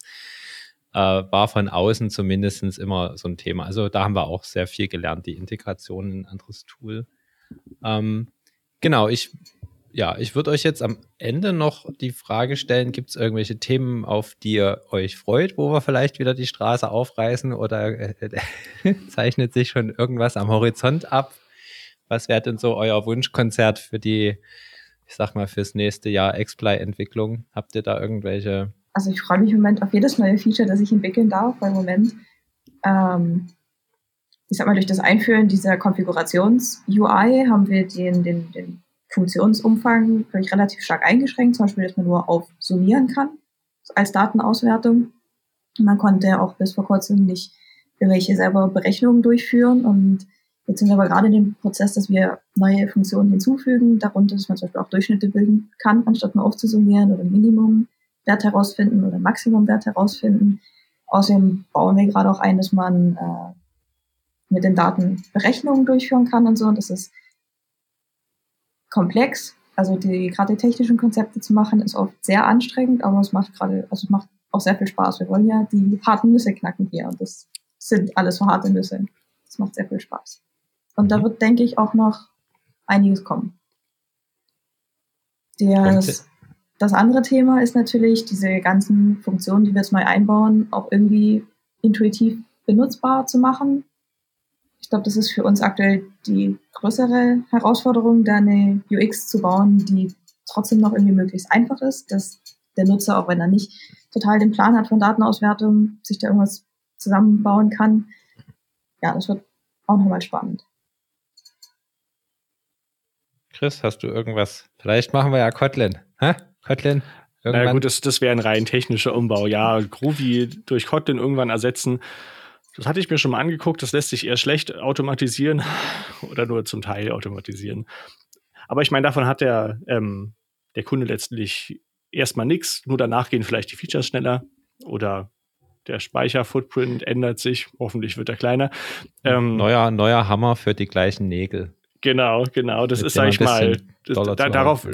Äh, war von außen zumindest immer so ein Thema. Also da haben wir auch sehr viel gelernt, die Integration in ein anderes Tool. Ähm, genau, ich ja, ich würde euch jetzt am Ende noch die Frage stellen, gibt es irgendwelche Themen, auf die ihr euch freut, wo wir vielleicht wieder die Straße aufreißen oder äh, zeichnet sich schon irgendwas am Horizont ab? Was wäre denn so euer Wunschkonzert für die, ich sag mal, fürs nächste Jahr Exply-Entwicklung? Habt ihr da irgendwelche? Also ich freue mich im Moment auf jedes neue Feature, das ich entwickeln darf, weil im Moment, ähm, ich sag mal, durch das Einführen dieser Konfigurations-UI haben wir den, den, den Funktionsumfang ich, relativ stark eingeschränkt, zum Beispiel, dass man nur auf summieren kann als Datenauswertung. Man konnte auch bis vor kurzem nicht irgendwelche selber Berechnungen durchführen und jetzt sind wir aber gerade in dem Prozess, dass wir neue Funktionen hinzufügen, darunter, dass man zum Beispiel auch Durchschnitte bilden kann, anstatt nur aufzusummieren oder Minimumwert herausfinden oder Maximumwert herausfinden. Außerdem bauen wir gerade auch ein, dass man äh, mit den Daten Berechnungen durchführen kann und so. Und das ist komplex. Also die gerade die technischen Konzepte zu machen, ist oft sehr anstrengend, aber es macht gerade, also es macht auch sehr viel Spaß. Wir wollen ja die harten Nüsse knacken hier und das sind alles so harte Nüsse. Das macht sehr viel Spaß. Und da mhm. wird, denke ich, auch noch einiges kommen. Das, das andere Thema ist natürlich, diese ganzen Funktionen, die wir jetzt neu einbauen, auch irgendwie intuitiv benutzbar zu machen glaube, das ist für uns aktuell die größere Herausforderung, da eine UX zu bauen, die trotzdem noch irgendwie möglichst einfach ist, dass der Nutzer, auch wenn er nicht total den Plan hat von Datenauswertung, sich da irgendwas zusammenbauen kann. Ja, das wird auch nochmal spannend. Chris, hast du irgendwas? Vielleicht machen wir ja Kotlin. Hä? Kotlin? Irgendwann? Na gut, das, das wäre ein rein technischer Umbau. Ja, Groovy durch Kotlin irgendwann ersetzen. Das hatte ich mir schon mal angeguckt. Das lässt sich eher schlecht automatisieren oder nur zum Teil automatisieren. Aber ich meine, davon hat der, ähm, der Kunde letztlich erstmal nichts. Nur danach gehen vielleicht die Features schneller oder der Speicherfootprint ändert sich. Hoffentlich wird er kleiner. Ähm, neuer, neuer Hammer für die gleichen Nägel. Genau, genau. Das ist, sag ich mal, das, da, darauf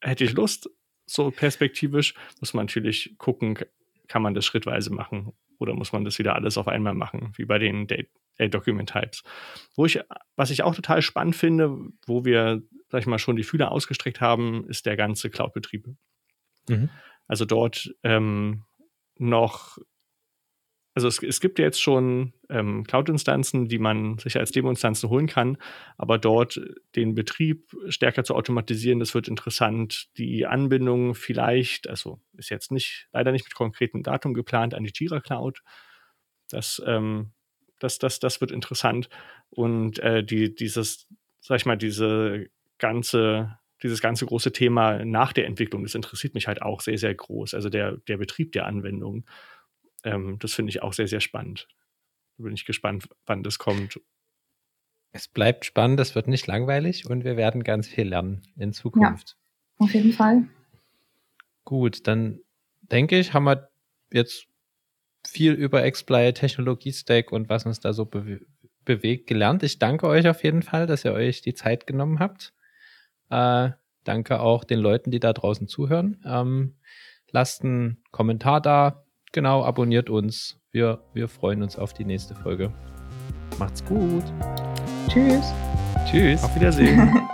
hätte ich Lust. So perspektivisch muss man natürlich gucken, kann man das schrittweise machen oder muss man das wieder alles auf einmal machen, wie bei den äh, Document Types? Wo ich, was ich auch total spannend finde, wo wir, sag ich mal, schon die Fühler ausgestreckt haben, ist der ganze Cloud-Betrieb. Mhm. Also dort ähm, noch also es, es, gibt ja jetzt schon ähm, Cloud-Instanzen, die man sich als Demo-Instanzen holen kann, aber dort den Betrieb stärker zu automatisieren, das wird interessant. Die Anbindung vielleicht, also ist jetzt nicht, leider nicht mit konkretem Datum geplant, an die Jira Cloud. Das, ähm, das, das, das wird interessant. Und äh, die, dieses, sag ich mal, diese ganze dieses ganze große Thema nach der Entwicklung, das interessiert mich halt auch sehr, sehr groß. Also der, der Betrieb der Anwendung ähm, das finde ich auch sehr, sehr spannend. Da bin ich gespannt, wann das kommt. Es bleibt spannend, es wird nicht langweilig und wir werden ganz viel lernen in Zukunft. Ja, auf jeden Fall. Gut, dann denke ich, haben wir jetzt viel über Exply, Technologie-Stack und was uns da so be bewegt gelernt. Ich danke euch auf jeden Fall, dass ihr euch die Zeit genommen habt. Äh, danke auch den Leuten, die da draußen zuhören. Ähm, lasst einen Kommentar da, Genau, abonniert uns. Wir, wir freuen uns auf die nächste Folge. Macht's gut. Tschüss. Tschüss. Auf Wiedersehen.